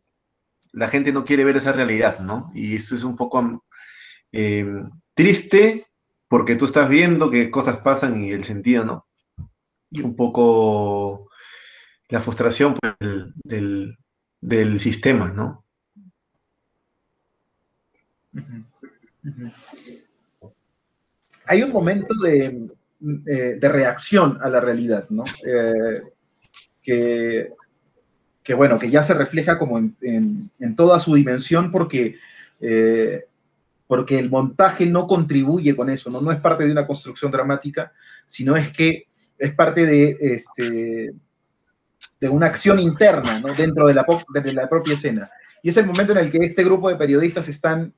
la gente no quiere ver esa realidad, ¿no? Y eso es un poco eh, triste porque tú estás viendo que cosas pasan y el sentido, ¿no? Y un poco la frustración pues, del, del, sistema, ¿no? Hay un momento de, eh, de reacción a la realidad, ¿no? Eh, que, que, bueno, que ya se refleja como en, en, toda su dimensión porque, eh, porque el montaje no contribuye con eso, ¿no? No es parte de una construcción dramática, sino es que es parte de, este, de una acción interna, ¿no? Dentro de la, de la propia escena. Y es el momento en el que este grupo de periodistas están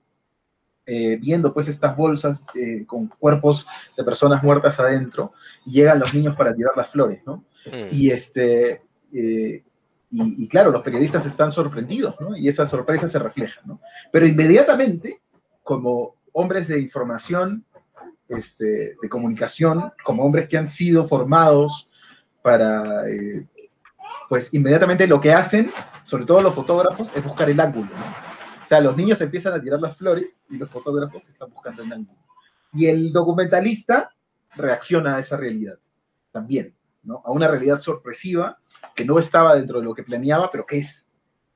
eh, viendo pues estas bolsas eh, con cuerpos de personas muertas adentro, y llegan los niños para tirar las flores, ¿no? Mm. Y este, eh, y, claro, los periodistas están sorprendidos, ¿no? Y esa sorpresa se refleja, ¿no? Pero inmediatamente, como hombres de información, este, de comunicación, como hombres que han sido formados para, pues inmediatamente lo que hacen, sobre todo los fotógrafos, es buscar el ángulo, ¿no? O sea, los niños empiezan a tirar las flores y los fotógrafos están buscando el ángulo. Y el documentalista reacciona a esa realidad también, ¿no? A una realidad sorpresiva que no estaba dentro de lo que planeaba, pero que es,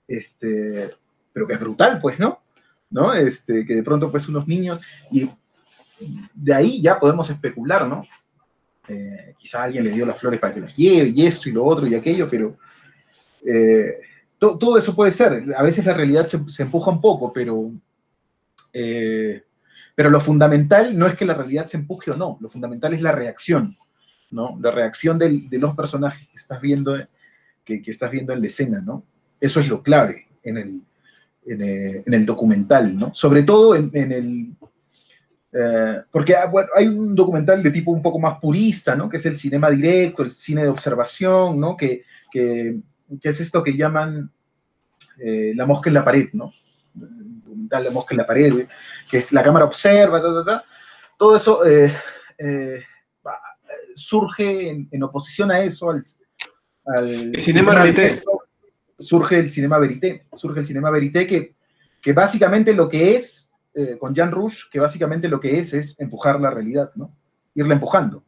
este, pero que es brutal, pues, ¿no? ¿No? Este, que de pronto, pues, unos niños, y de ahí ya podemos especular, ¿no? Eh, quizá alguien le dio las flores para que las lleve, y esto, y lo otro, y aquello, pero eh, todo, eso puede ser. A veces la realidad se, empuja un poco, pero, eh, pero lo fundamental no es que la realidad se empuje o no, lo fundamental es la reacción, ¿no? La reacción de los personajes que estás viendo, que, estás viendo en la escena, ¿no? Eso es lo clave en el, en el, documental, ¿no? Sobre todo en, el... Eh, porque ah, hay un documental de tipo un poco más purista, ¿no? Que es el cinema directo, el cine de observación, ¿no? Que, que que es esto que llaman eh, la mosca en la pared, ¿no? La mosca en la pared, que es la cámara observa, todo eso eh, surge en, oposición a eso, al, el cinema verité. Surge el cinema verité, surge el cinema verité que, que básicamente lo que es, con Jan Rush, que básicamente lo que es es empujar la realidad, ¿no? Irla empujando,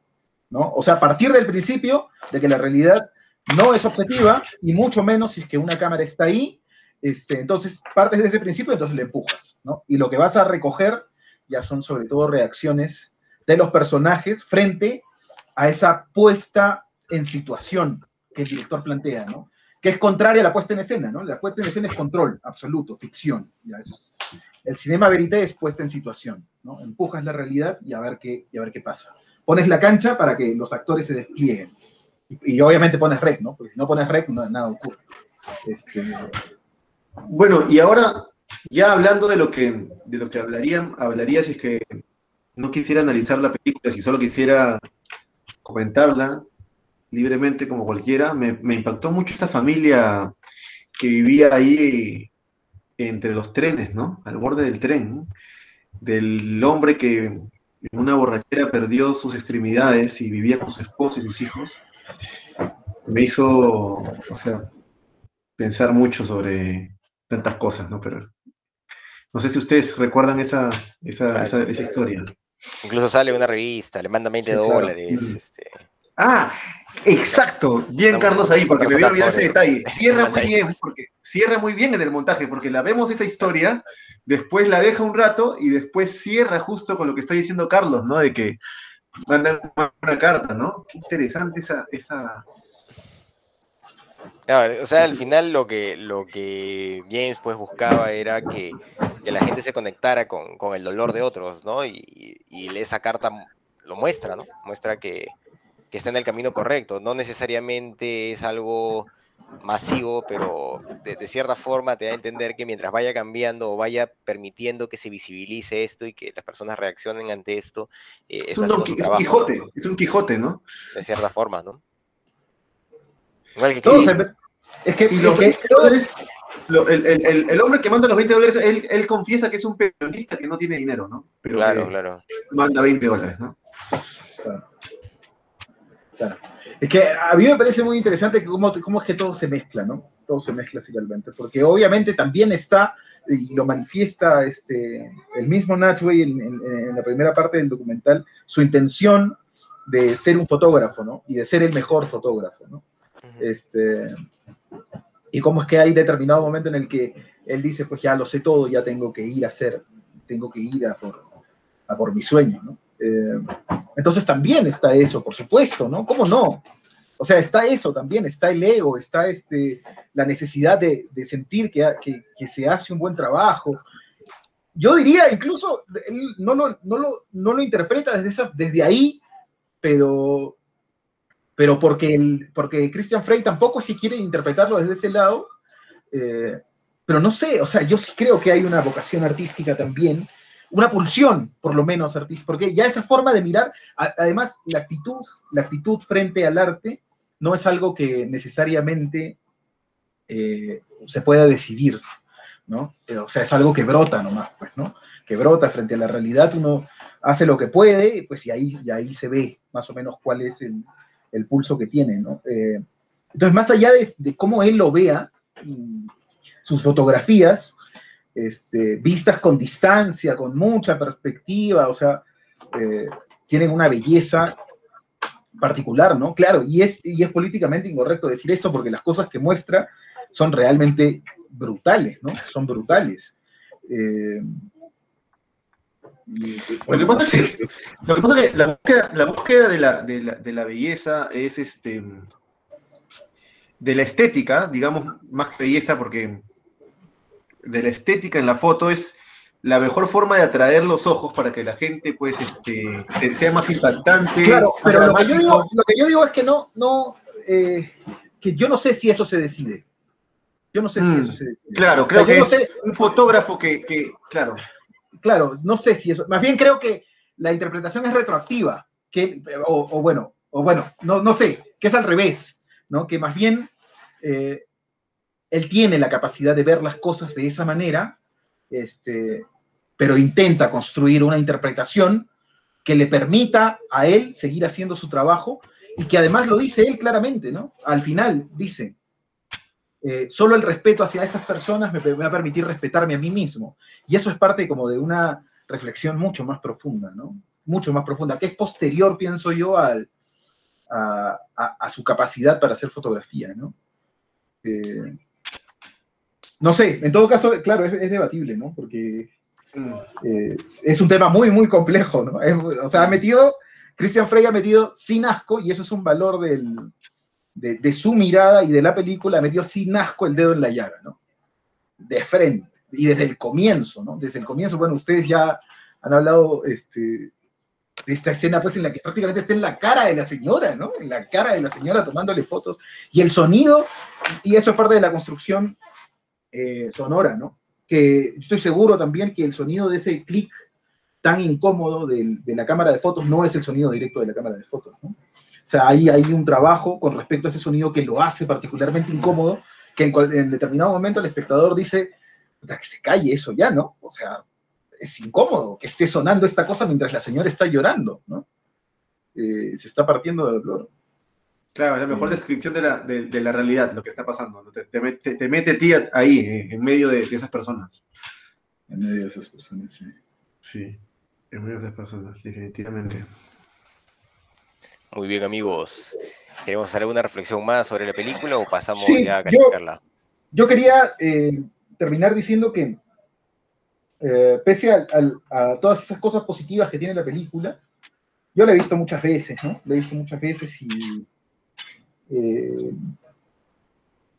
¿no? O sea, partir del principio de que la realidad no es objetiva y mucho menos si es que una cámara está ahí. Este, entonces, partes de ese principio, entonces le empujas, ¿no? Y lo que vas a recoger ya son sobre todo reacciones de los personajes frente a esa puesta en situación que el director plantea, ¿no? Que es contraria a la puesta en escena, ¿no? La puesta en escena es control absoluto, ficción. El cinema verité es puesta en situación, ¿no? Empujas la realidad y a ver qué, y a ver qué pasa. Pones la cancha para que los actores se desplieguen. Y, obviamente pones rec, ¿no? Porque si no pones rec, nada ocurre. Este, bueno, y ahora, ya hablando de lo que, de lo que hablaría, hablaría si es que no quisiera analizar la película, si solo quisiera comentarla libremente como cualquiera, me, me impactó mucho esta familia que vivía ahí entre los trenes, ¿no? Al borde del tren, del hombre que en una borrachera perdió sus extremidades y vivía con su esposa y sus hijos, me hizo, o sea, pensar mucho sobre tantas cosas, ¿no? Pero no sé si ustedes recuerdan esa, esa, esa, historia. Incluso sale una revista, le manda 20 dólares. Este. Ah, exacto. Bien, Carlos, ahí, porque me había olvidado ese detalle. Cierra muy bien, porque cierra muy bien en el montaje, porque la vemos esa historia, después la deja un rato y después cierra justo con lo que está diciendo Carlos, ¿no? De que mandan una carta, ¿no? Qué interesante esa... esa... o sea, al final lo que, lo que James pues buscaba era que, la gente se conectara con, el dolor de otros, ¿no? Y, esa carta lo muestra, ¿no? Muestra que, está en el camino correcto. No necesariamente es algo masivo, pero de, de, cierta forma te da a entender que mientras vaya cambiando o vaya permitiendo que se visibilice esto y que las personas reaccionen ante esto, eh, es, un, don, es un Quijote, ¿no? es un Quijote, ¿no? De cierta forma, ¿no? Igual que, es que, y lo, que lo, el, el, el, hombre que manda los 20 dólares, él, él, confiesa que es un periodista que no tiene dinero, ¿no? Pero claro, claro. Manda 20 dólares, ¿no? Claro. Es que a mí me parece muy interesante cómo, cómo es que todo se mezcla, ¿no? Todo se mezcla finalmente, porque obviamente también está, y lo manifiesta este, el mismo Natchway en, en, en, la primera parte del documental, su intención de ser un fotógrafo, ¿no? Y de ser el mejor fotógrafo, ¿no? Este, y cómo es que hay determinado momento en el que él dice, pues ya lo sé todo, ya tengo que ir a hacer, tengo que ir a por, a por mi sueño, ¿no? Eh, entonces también está eso, por supuesto, ¿no? ¿Cómo no? O sea, está eso también, está el ego, está este, la necesidad de, de sentir que, que, que, se hace un buen trabajo. Yo diría, incluso, él no lo, no lo, no lo interpreta desde, esa, desde ahí, pero, pero porque, el, porque Christian Frey tampoco es que quiere interpretarlo desde ese lado, eh, pero no sé, o sea, yo sí creo que hay una vocación artística también, una pulsión, por lo menos, artística, porque ya esa forma de mirar, además, la actitud, la actitud frente al arte no es algo que necesariamente eh, se pueda decidir, ¿no? O sea, es algo que brota nomás, pues, ¿no? Que brota frente a la realidad, uno hace lo que puede, pues, y ahí, y ahí se ve más o menos cuál es el, el pulso que tiene, ¿no? Eh, entonces, más allá de, de, cómo él lo vea, sus fotografías, este, vistas con distancia, con mucha perspectiva, o sea, eh, tienen una belleza particular, ¿no? Claro, y es, y es políticamente incorrecto decir esto porque las cosas que muestra son realmente brutales, ¿no? Son brutales. Eh, lo que pasa es que, lo que, pasa es que la, búsqueda, la búsqueda de, la, de, la, de, la, belleza es este de la estética, digamos, más que belleza, porque de la estética en la foto es la mejor forma de atraer los ojos para que la gente pues este sea más impactante. Claro, pero lo que, yo digo, lo que, yo digo, es que no, no, eh, que yo no sé si eso se decide. Yo no sé mm, si eso se decide. Claro, creo o sea, que no es sé, un fotógrafo que, que, claro. Claro, no sé si eso, más bien creo que la interpretación es retroactiva, que, o, o bueno, o bueno, no, no sé, que es al revés, ¿no? Que más bien eh, él tiene la capacidad de ver las cosas de esa manera, este, pero intenta construir una interpretación que le permita a él seguir haciendo su trabajo y que además lo dice él claramente, ¿no? Al final dice, eh, solo el respeto hacia estas personas me, va a permitir respetarme a mí mismo. Y eso es parte como de una reflexión mucho más profunda, ¿no? Mucho más profunda, que es posterior, pienso yo, al, a, su capacidad para hacer fotografía, ¿no? Eh, no sé, en todo caso, claro, es, debatible, ¿no? Porque eh, es un tema muy, muy complejo, ¿no? O sea, ha metido, Christian Frey ha metido sin asco, y eso es un valor de, su mirada y de la película, ha metido sin asco el dedo en la llaga, ¿no? De frente, y desde el comienzo, ¿no? Desde el comienzo, bueno, ustedes ya han hablado este, de esta escena, pues, en la que prácticamente está en la cara de la señora, ¿no? En la cara de la señora tomándole fotos, y el sonido, y eso es parte de la construcción eh, sonora, ¿no? Que estoy seguro también que el sonido de ese clic tan incómodo de, la cámara de fotos no es el sonido directo de la cámara de fotos, ¿no? O sea, ahí hay un trabajo con respecto a ese sonido que lo hace particularmente incómodo, que en, en determinado momento el espectador dice, que se calle eso ya, ¿no? O sea, es incómodo que esté sonando esta cosa mientras la señora está llorando, ¿no? Eh, se está partiendo de dolor. Claro, la mejor descripción de la, de, de la realidad, lo que está pasando. ¿no? Te, te, te, te, mete a ti ahí, eh, en medio de, de, esas personas. En medio de esas personas, sí. Sí, en medio de esas personas, definitivamente. Muy bien, amigos. ¿Queremos hacer alguna reflexión más sobre la película o pasamos sí, ya a calificarla? Yo, yo quería eh, terminar diciendo que, eh, pese a, a, a, todas esas cosas positivas que tiene la película, yo la he visto muchas veces, ¿no? La he visto muchas veces y eh,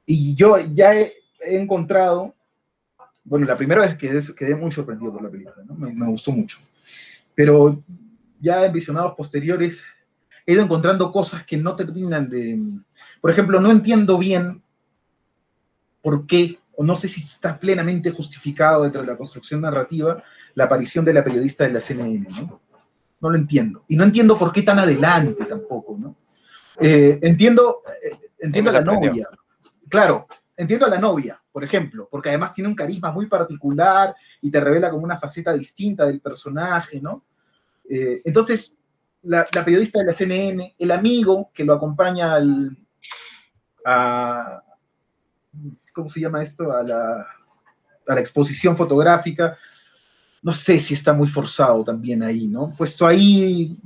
y yo ya he, encontrado, bueno, la primera vez que quedé muy sorprendido por la película, ¿no? me, me, gustó mucho, pero ya en visionados posteriores he ido encontrando cosas que no terminan de, por ejemplo, no entiendo bien por qué, o no sé si está plenamente justificado dentro de la construcción narrativa, la aparición de la periodista de la CNN, ¿no? No lo entiendo. Y no entiendo por qué tan adelante tampoco, ¿no? Eh, entiendo, eh, entiendo a la novia. Claro, entiendo a la novia, por ejemplo, porque además tiene un carisma muy particular y te revela como una faceta distinta del personaje, ¿no? Eh, entonces, la, periodista de la CNN, el amigo que lo acompaña al, a, ¿cómo se llama esto? A la, a la exposición fotográfica, no sé si está muy forzado también ahí, ¿no? Puesto ahí,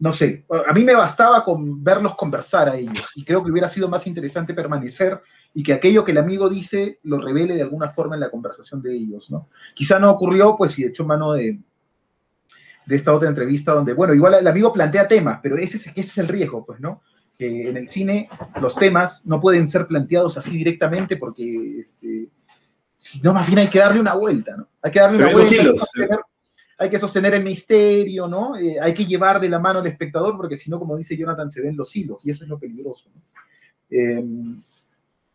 no sé, a mí me bastaba con verlos conversar a ellos y creo que hubiera sido más interesante permanecer y que aquello que el amigo dice lo revele de alguna forma en la conversación de ellos, ¿no? Quizá no ocurrió, pues, si echó mano de, de esta otra entrevista donde, bueno, igual el amigo plantea temas, pero ese es, ese es el riesgo, pues, ¿no? Que en el cine los temas no pueden ser planteados así directamente porque, este, no, más bien hay que darle una vuelta, ¿no? Hay que darle una vuelta hay que sostener el misterio, ¿no? Eh, hay que llevar de la mano al espectador, porque si no, como dice Jonathan, se ven los hilos, y eso es lo peligroso. Eh,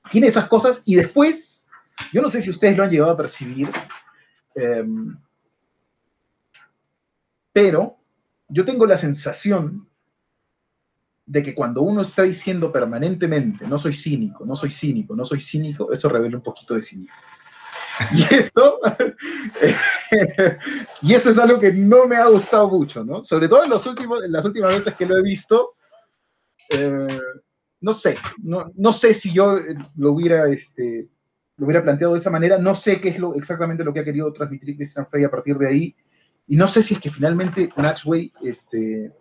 tiene esas cosas, y después, yo no sé si ustedes lo han llegado a percibir, eh, pero yo tengo la sensación de que cuando uno está diciendo permanentemente, no soy cínico, no soy cínico, no soy cínico, eso revela un poquito de cinismo. Y eso, y eso es algo que no me ha gustado mucho, ¿no? Sobre todo en, los últimos, en las últimas veces que lo he visto, eh, no sé, no, no, sé si yo lo hubiera, este, lo hubiera planteado de esa manera, no sé qué es lo, exactamente lo que ha querido transmitir Christian Frey a partir de ahí, y no sé si es que finalmente Natchway, este,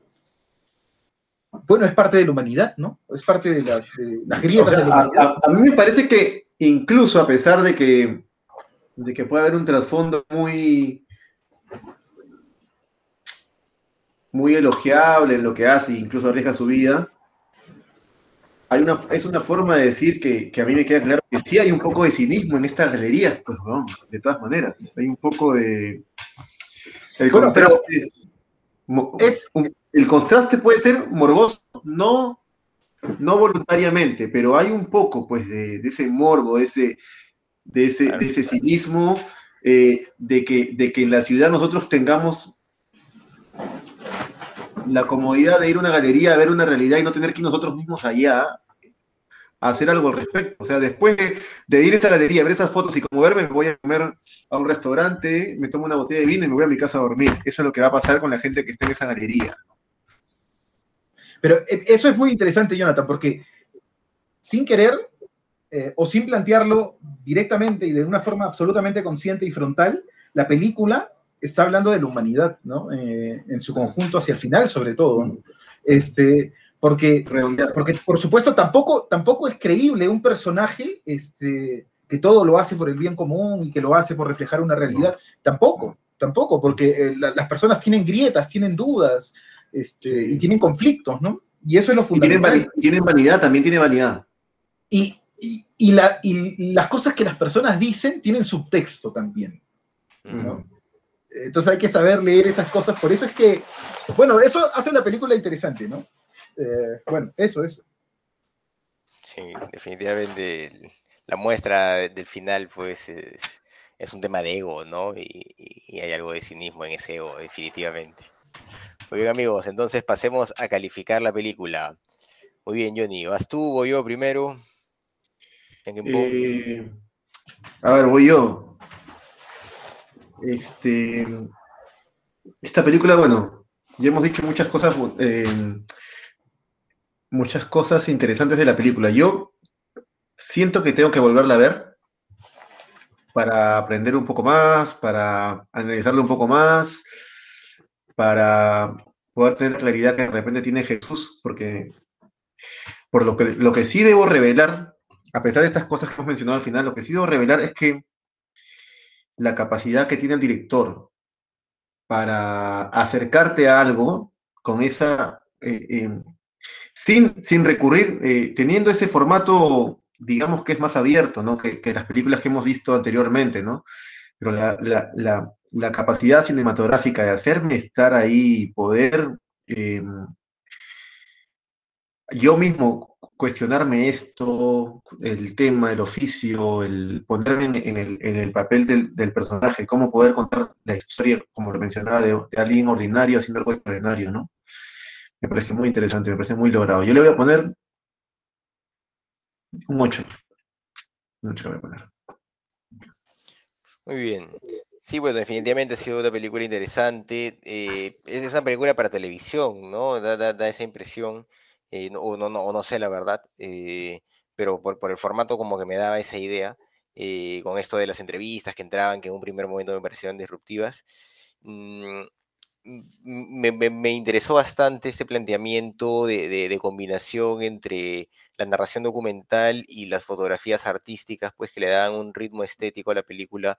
bueno, es parte de la humanidad, ¿no? Es parte de las, de las grietas de la humanidad. a, mí me parece que incluso a pesar de que de que puede haber un trasfondo muy, muy elogiable en lo que hace, incluso arriesga su vida, hay una, es una forma de decir que, a mí me queda claro que sí hay un poco de cinismo en estas galerías, pues, de todas maneras. Hay un poco de... El contraste, el contraste puede ser morboso, no, no voluntariamente, pero hay un poco, pues, de, de ese morbo, de ese, de ese, de ese cinismo, eh, de, que, de que en la ciudad nosotros tengamos la comodidad de ir a una galería a ver una realidad y no tener que ir nosotros mismos allá a hacer algo al respecto. O sea, después de, ir a esa galería, ver esas fotos y como verme, me voy a comer a un restaurante, me tomo una botella de vino y me voy a mi casa a dormir. Eso es lo que va a pasar con la gente que esté en esa galería. Pero eh, eso es muy interesante, Jonathan, porque sin querer eh, o sin plantearlo directamente y de una forma absolutamente consciente y frontal, la película está hablando de la humanidad, ¿no? Eh, en su conjunto hacia el final, sobre todo. Este, porque, porque, por supuesto, tampoco, tampoco es creíble un personaje este, que todo lo hace por el bien común y que lo hace por reflejar una realidad. Tampoco, tampoco, porque eh, las personas tienen grietas, tienen dudas este, y tienen conflictos, ¿no? Y eso es lo fundamental. tienen, tienen vanidad, también tiene vanidad. Y, y, la, las cosas que las personas dicen tienen subtexto también. Entonces hay que saber leer esas cosas. Por eso es que, bueno, eso hace la película interesante, ¿no? Eh, bueno, eso, eso. Sí, definitivamente la muestra del final, pues, es, un tema de ego, ¿no? Y, y, hay algo de cinismo en ese ego, definitivamente. Muy bien, amigos, entonces pasemos a calificar la película. Muy bien, Johnny, ¿vas tú o yo primero? Eh, a ver, voy yo. Este, esta película, bueno, ya hemos dicho muchas cosas, eh, muchas cosas interesantes de la película. Yo siento que tengo que volverla a ver para aprender un poco más, para analizarla un poco más, para poder tener claridad que de repente tiene Jesús, porque por lo que, lo que sí debo revelar a pesar de estas cosas que hemos mencionado al final, lo que he sido revelar es que la capacidad que tiene el director para acercarte a algo con esa, eh, eh, sin, sin recurrir, eh, teniendo ese formato, digamos que es más abierto, ¿no? Que, las películas que hemos visto anteriormente, ¿no? Pero la, capacidad cinematográfica de hacerme estar ahí, poder yo mismo cuestionarme esto, el tema, el oficio, el ponerme en, el, en el, papel del, del, personaje, cómo poder contar la historia, como lo mencionaba, de, de, alguien ordinario haciendo algo extraordinario, ¿no? Me parece muy interesante, me parece muy logrado. Yo le voy a poner un 8. Un 8 le voy a poner. Muy bien. Sí, bueno, definitivamente ha sido una película interesante. Eh, es una película para televisión, ¿no? Da, da, da esa impresión. Eh, o, no, no, no sé la verdad, eh, pero por, por, el formato como que me daba esa idea, eh, con esto de las entrevistas que entraban, que en un primer momento me parecieron disruptivas. Mm, me, me, interesó bastante este planteamiento de, de, combinación entre la narración documental y las fotografías artísticas, pues que le dan un ritmo estético a la película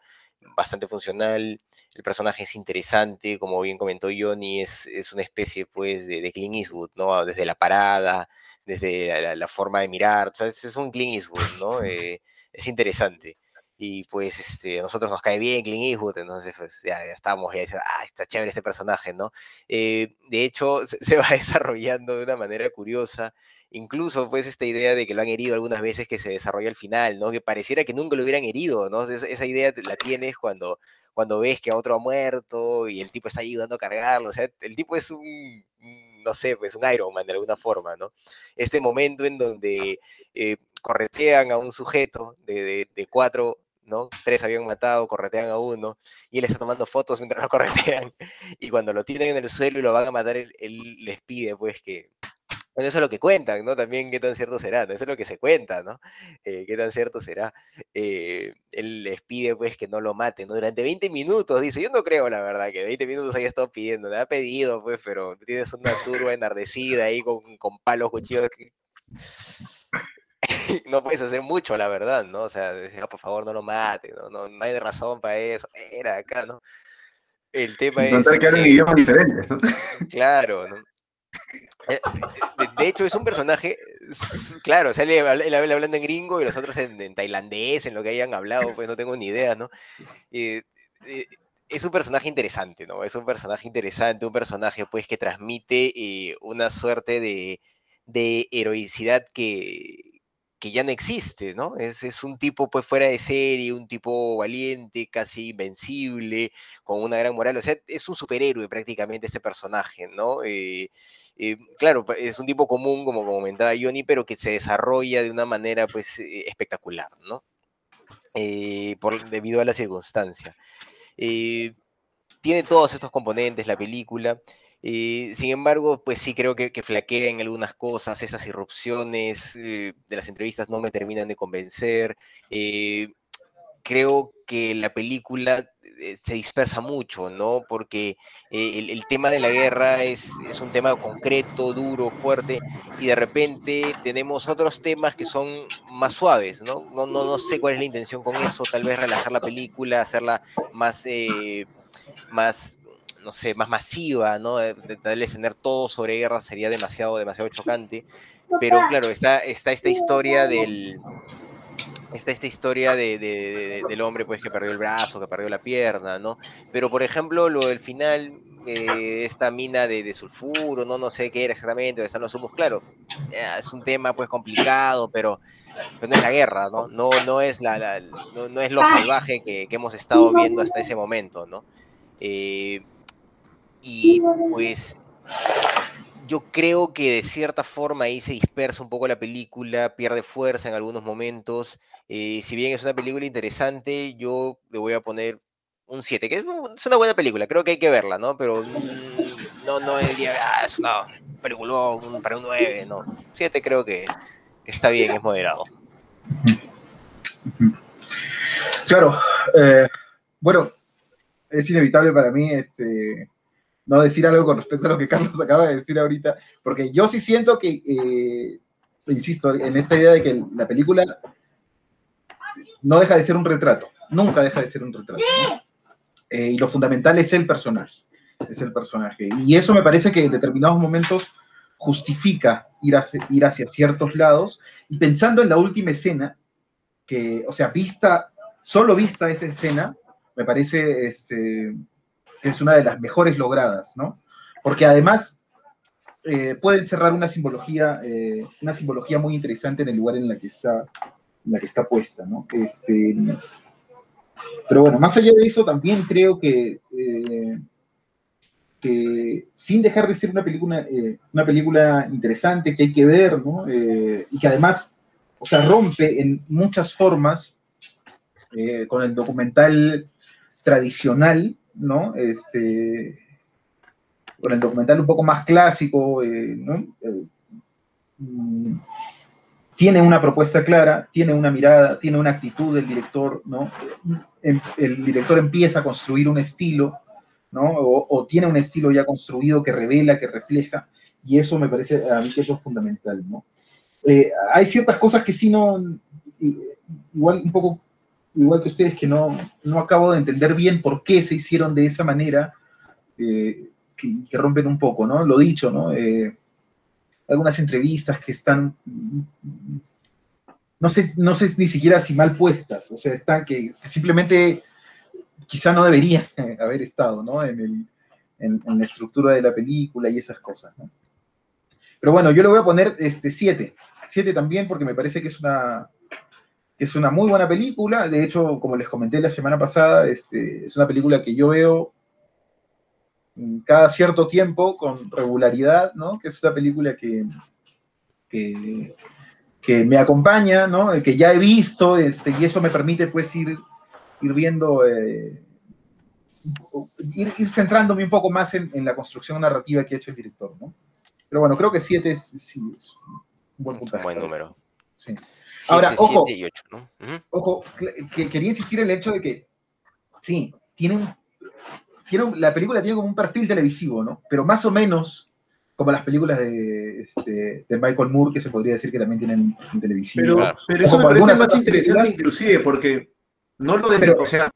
bastante funcional. El personaje es interesante, como bien comentó Johnny, es, es una especie pues de, de Clint Eastwood, ¿no? Desde la parada, desde la, la forma de mirar, o sea, es, es un Clint Eastwood, ¿no? Eh, es interesante y pues este, a nosotros nos cae bien Clint Eastwood, entonces pues, ya, ya estamos, ya ah, está chévere este personaje, ¿no? Eh, de hecho, se, va desarrollando de una manera curiosa, incluso pues esta idea de que lo han herido algunas veces que se desarrolla al final, ¿no? Que pareciera que nunca lo hubieran herido, ¿no? Esa, idea la tienes cuando, cuando ves que otro ha muerto y el tipo está ayudando a cargarlo, o sea, el tipo es un, no sé, pues un Iron Man de alguna forma, ¿no? Este momento en donde eh, corretean a un sujeto de cuatro ¿no? Tres habían matado, corretean a uno, y él está tomando fotos mientras lo corretean, y cuando lo tienen en el suelo y lo van a matar, él, les pide, pues, que... Bueno, eso es lo que cuentan, ¿no? También qué tan cierto será. Eso es lo que se cuenta, ¿no? Eh, qué tan cierto será. Eh, él les pide, pues, que no lo maten, ¿no? Durante 20 minutos, dice, yo no creo, la verdad, que 20 minutos haya estado pidiendo, le ha pedido, pues, pero tienes una turba enardecida ahí con, con palos, cuchillos, no puedes hacer mucho, la verdad, ¿no? O sea, oh, por favor, no lo mates, ¿no? No, no hay razón para eso, era acá, ¿no? El tema es... que hablan idiomas diferentes, ¿no? Claro, ¿no? De, de, hecho, es un personaje, claro, o sea, él, hablando en gringo y los otros en, en, tailandés, en lo que hayan hablado, pues no tengo ni idea, ¿no? Eh, eh, es un personaje interesante, ¿no? Es un personaje interesante, un personaje, pues, que transmite eh, una suerte de, de heroicidad que, que ya no existe, ¿no? Es, es, un tipo pues fuera de serie, un tipo valiente, casi invencible, con una gran moral, o sea, es un superhéroe prácticamente este personaje, ¿no? Eh, eh, claro, es un tipo común, como comentaba Johnny, pero que se desarrolla de una manera pues eh, espectacular, ¿no? Eh, debido a la circunstancia. tiene todos estos componentes la película, sin embargo, pues sí creo que, que, flaquea en algunas cosas, esas irrupciones eh, de las entrevistas no me terminan de convencer. Eh, creo que la película eh, se dispersa mucho, ¿no? Porque el, tema de la guerra es, es, un tema concreto, duro, fuerte, y de repente tenemos otros temas que son más suaves, ¿no? No, no, no sé cuál es la intención con eso, tal vez relajar la película, hacerla más, más no sé, más masiva, ¿no? Tal vez tener todo sobre guerra sería demasiado, demasiado chocante. Pero claro, está, está esta historia del. Está esta historia de, de, de, del hombre pues que perdió el brazo, que perdió la pierna, ¿no? Pero por ejemplo, lo del final, eh, esta mina de, sulfuro, no, no sé qué era exactamente, donde están los humos, claro, es un tema pues complicado, pero, pero no es la guerra, ¿no? No, no, es, la, la no, no, es lo salvaje que, que, hemos estado viendo hasta ese momento, ¿no? Eh, y pues yo creo que de cierta forma ahí se dispersa un poco la película, pierde fuerza en algunos momentos. Eh, si bien es una película interesante, yo le voy a poner un 7, que es, una buena película, creo que hay que verla, ¿no? Pero no, no diría, ah, es una película para un 9, no. 7 creo que, está bien, es moderado. Claro, eh, bueno, es inevitable para mí este, no decir algo con respecto a lo que Carlos acaba de decir ahorita, porque yo sí siento que, eh, insisto, en esta idea de que la película no deja de ser un retrato, nunca deja de ser un retrato. ¿no? Eh, y lo fundamental es el personaje, es el personaje. Y eso me parece que en determinados momentos justifica ir hacia, ir hacia ciertos lados, y pensando en la última escena, que, o sea, vista, solo vista esa escena, me parece este, es una de las mejores logradas, ¿no? Porque además, eh, puede encerrar una simbología, eh, una simbología muy interesante en el lugar en la que está, en la que está puesta, ¿no? Este, pero bueno, más allá de eso, también creo que, eh, que sin dejar de ser una película, eh, una película interesante que hay que ver, ¿no? Y que además, o sea, rompe en muchas formas con el documental tradicional, ¿no? Este, el documental un poco más clásico, eh. Eh, mm, tiene una propuesta clara, tiene una mirada, tiene una actitud del director, ¿no? Em- El director empieza a construir un estilo, ¿no? O, tiene un estilo ya construido que revela, que refleja, y eso me parece a mí que eso es fundamental, ¿no? Eh, hay ciertas cosas que sí no, igual un poco, igual que ustedes, que no, no acabo de entender bien por qué se hicieron de esa manera, eh, que, que rompen un poco, ¿no? Lo dicho, ¿no? Eh, algunas entrevistas que están, no sé, no sé ni siquiera si mal puestas, o sea, están que, simplemente quizá no deberían haber estado, ¿no? En, el, en, la estructura de la película y esas cosas, ¿no? Pero bueno, yo le voy a poner este 7, 7 también porque me parece que es una, es una muy buena película, de hecho, como les comenté la semana pasada, este, es una película que yo veo cada cierto tiempo con regularidad, ¿no? Que es una película que, que, que me acompaña, ¿no? Que ya he visto, este, y eso me permite pues ir, ir viendo, eh, ir, ir centrándome un poco más en, en la construcción narrativa que ha hecho el director, ¿no? Pero bueno, creo que 7 es, sí, es un buen Un buen número. Sí. Ahora, Siete, ojo. siete y ocho, ¿no? Ujú. Ojo, cl- que quería insistir en el hecho de que, sí, tiene un- tiene un- la película tiene como un perfil televisivo, ¿no? Pero más o menos como las películas de, este, de Michael Moore, que se podría decir que también tienen un televisivo. Pero, Claro. pero eso me parece más interesante inclusive porque no lo de, Pero- o sea,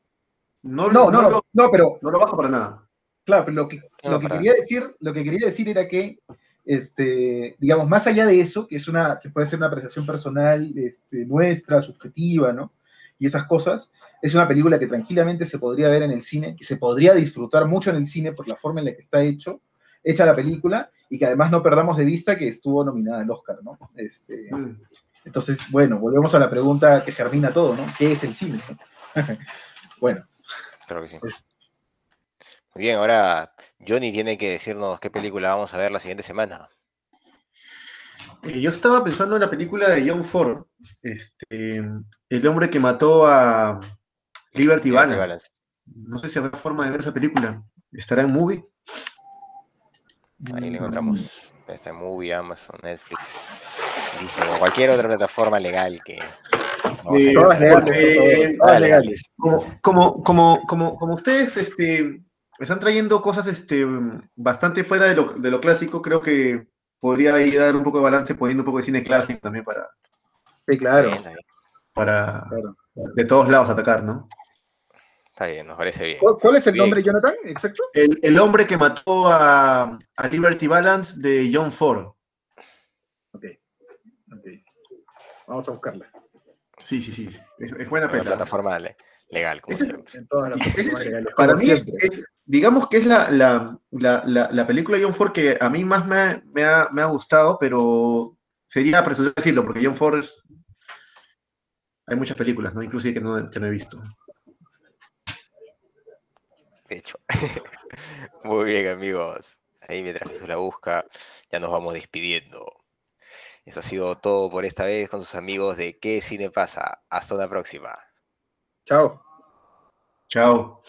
no, no, no, no, lo, no, no, pero no lo baja para nada. Claro, pero lo que, No, lo que quería decir, lo que quería decir era que, este, digamos, más allá de eso, que es una, que puede ser una apreciación personal, este, nuestra, subjetiva, ¿no? Y esas cosas, es una película que tranquilamente se podría ver en el cine, que se podría disfrutar mucho en el cine por la forma en la que está hecho, hecha la película, y que además no perdamos de vista que estuvo nominada al Oscar, ¿no? Este, Mm. entonces, bueno, volvemos a la pregunta que germina todo, ¿no? ¿Qué es el cine? no? bueno, Creo que sí. Es- Muy bien, ahora Johnny tiene que decirnos qué película vamos a ver la siguiente semana. Eh, Yo estaba pensando en la película de John Ford, este, el hombre que mató a Liberty Liberty Balance. Balance. No sé si habrá forma de ver esa película. ¿Estará en movie? Ahí la mm, encontramos. Está en Movie, Amazon, Netflix, Disney o cualquier otra plataforma legal que. Eh. Como, como, como, como, como ustedes este, están trayendo cosas este, bastante fuera de lo, de lo clásico, creo que podría ahí dar un poco de balance poniendo un poco de cine clásico también para, Sí, claro. Está bien, está bien. para claro. de todos lados atacar, ¿no? Está bien, nos parece bien. ¿Cuál, cuál es el Bien. nombre, Jonathan? Exacto. El, el hombre que mató a, a Liberty Balance de John Ford. Ok. ok. Vamos a buscarla. Sí, sí, sí. Es, es buena película. plataforma le- legal, como siempre. En todas las es- legales, para como mí, es, digamos que es la, la, la, la, la película de John Ford que a mí más me ha, me ha, me ha gustado, pero sería apresurado decirlo, porque John Ford es... Hay muchas películas, ¿no? Inclusive que no, que no he visto. De hecho. Muy bien, amigos. Ahí mientras Jesús la busca, ya nos vamos despidiendo. Eso ha sido todo por esta vez con sus amigos de ¿Qué cine pasa? Hasta una próxima. Chao. Chao.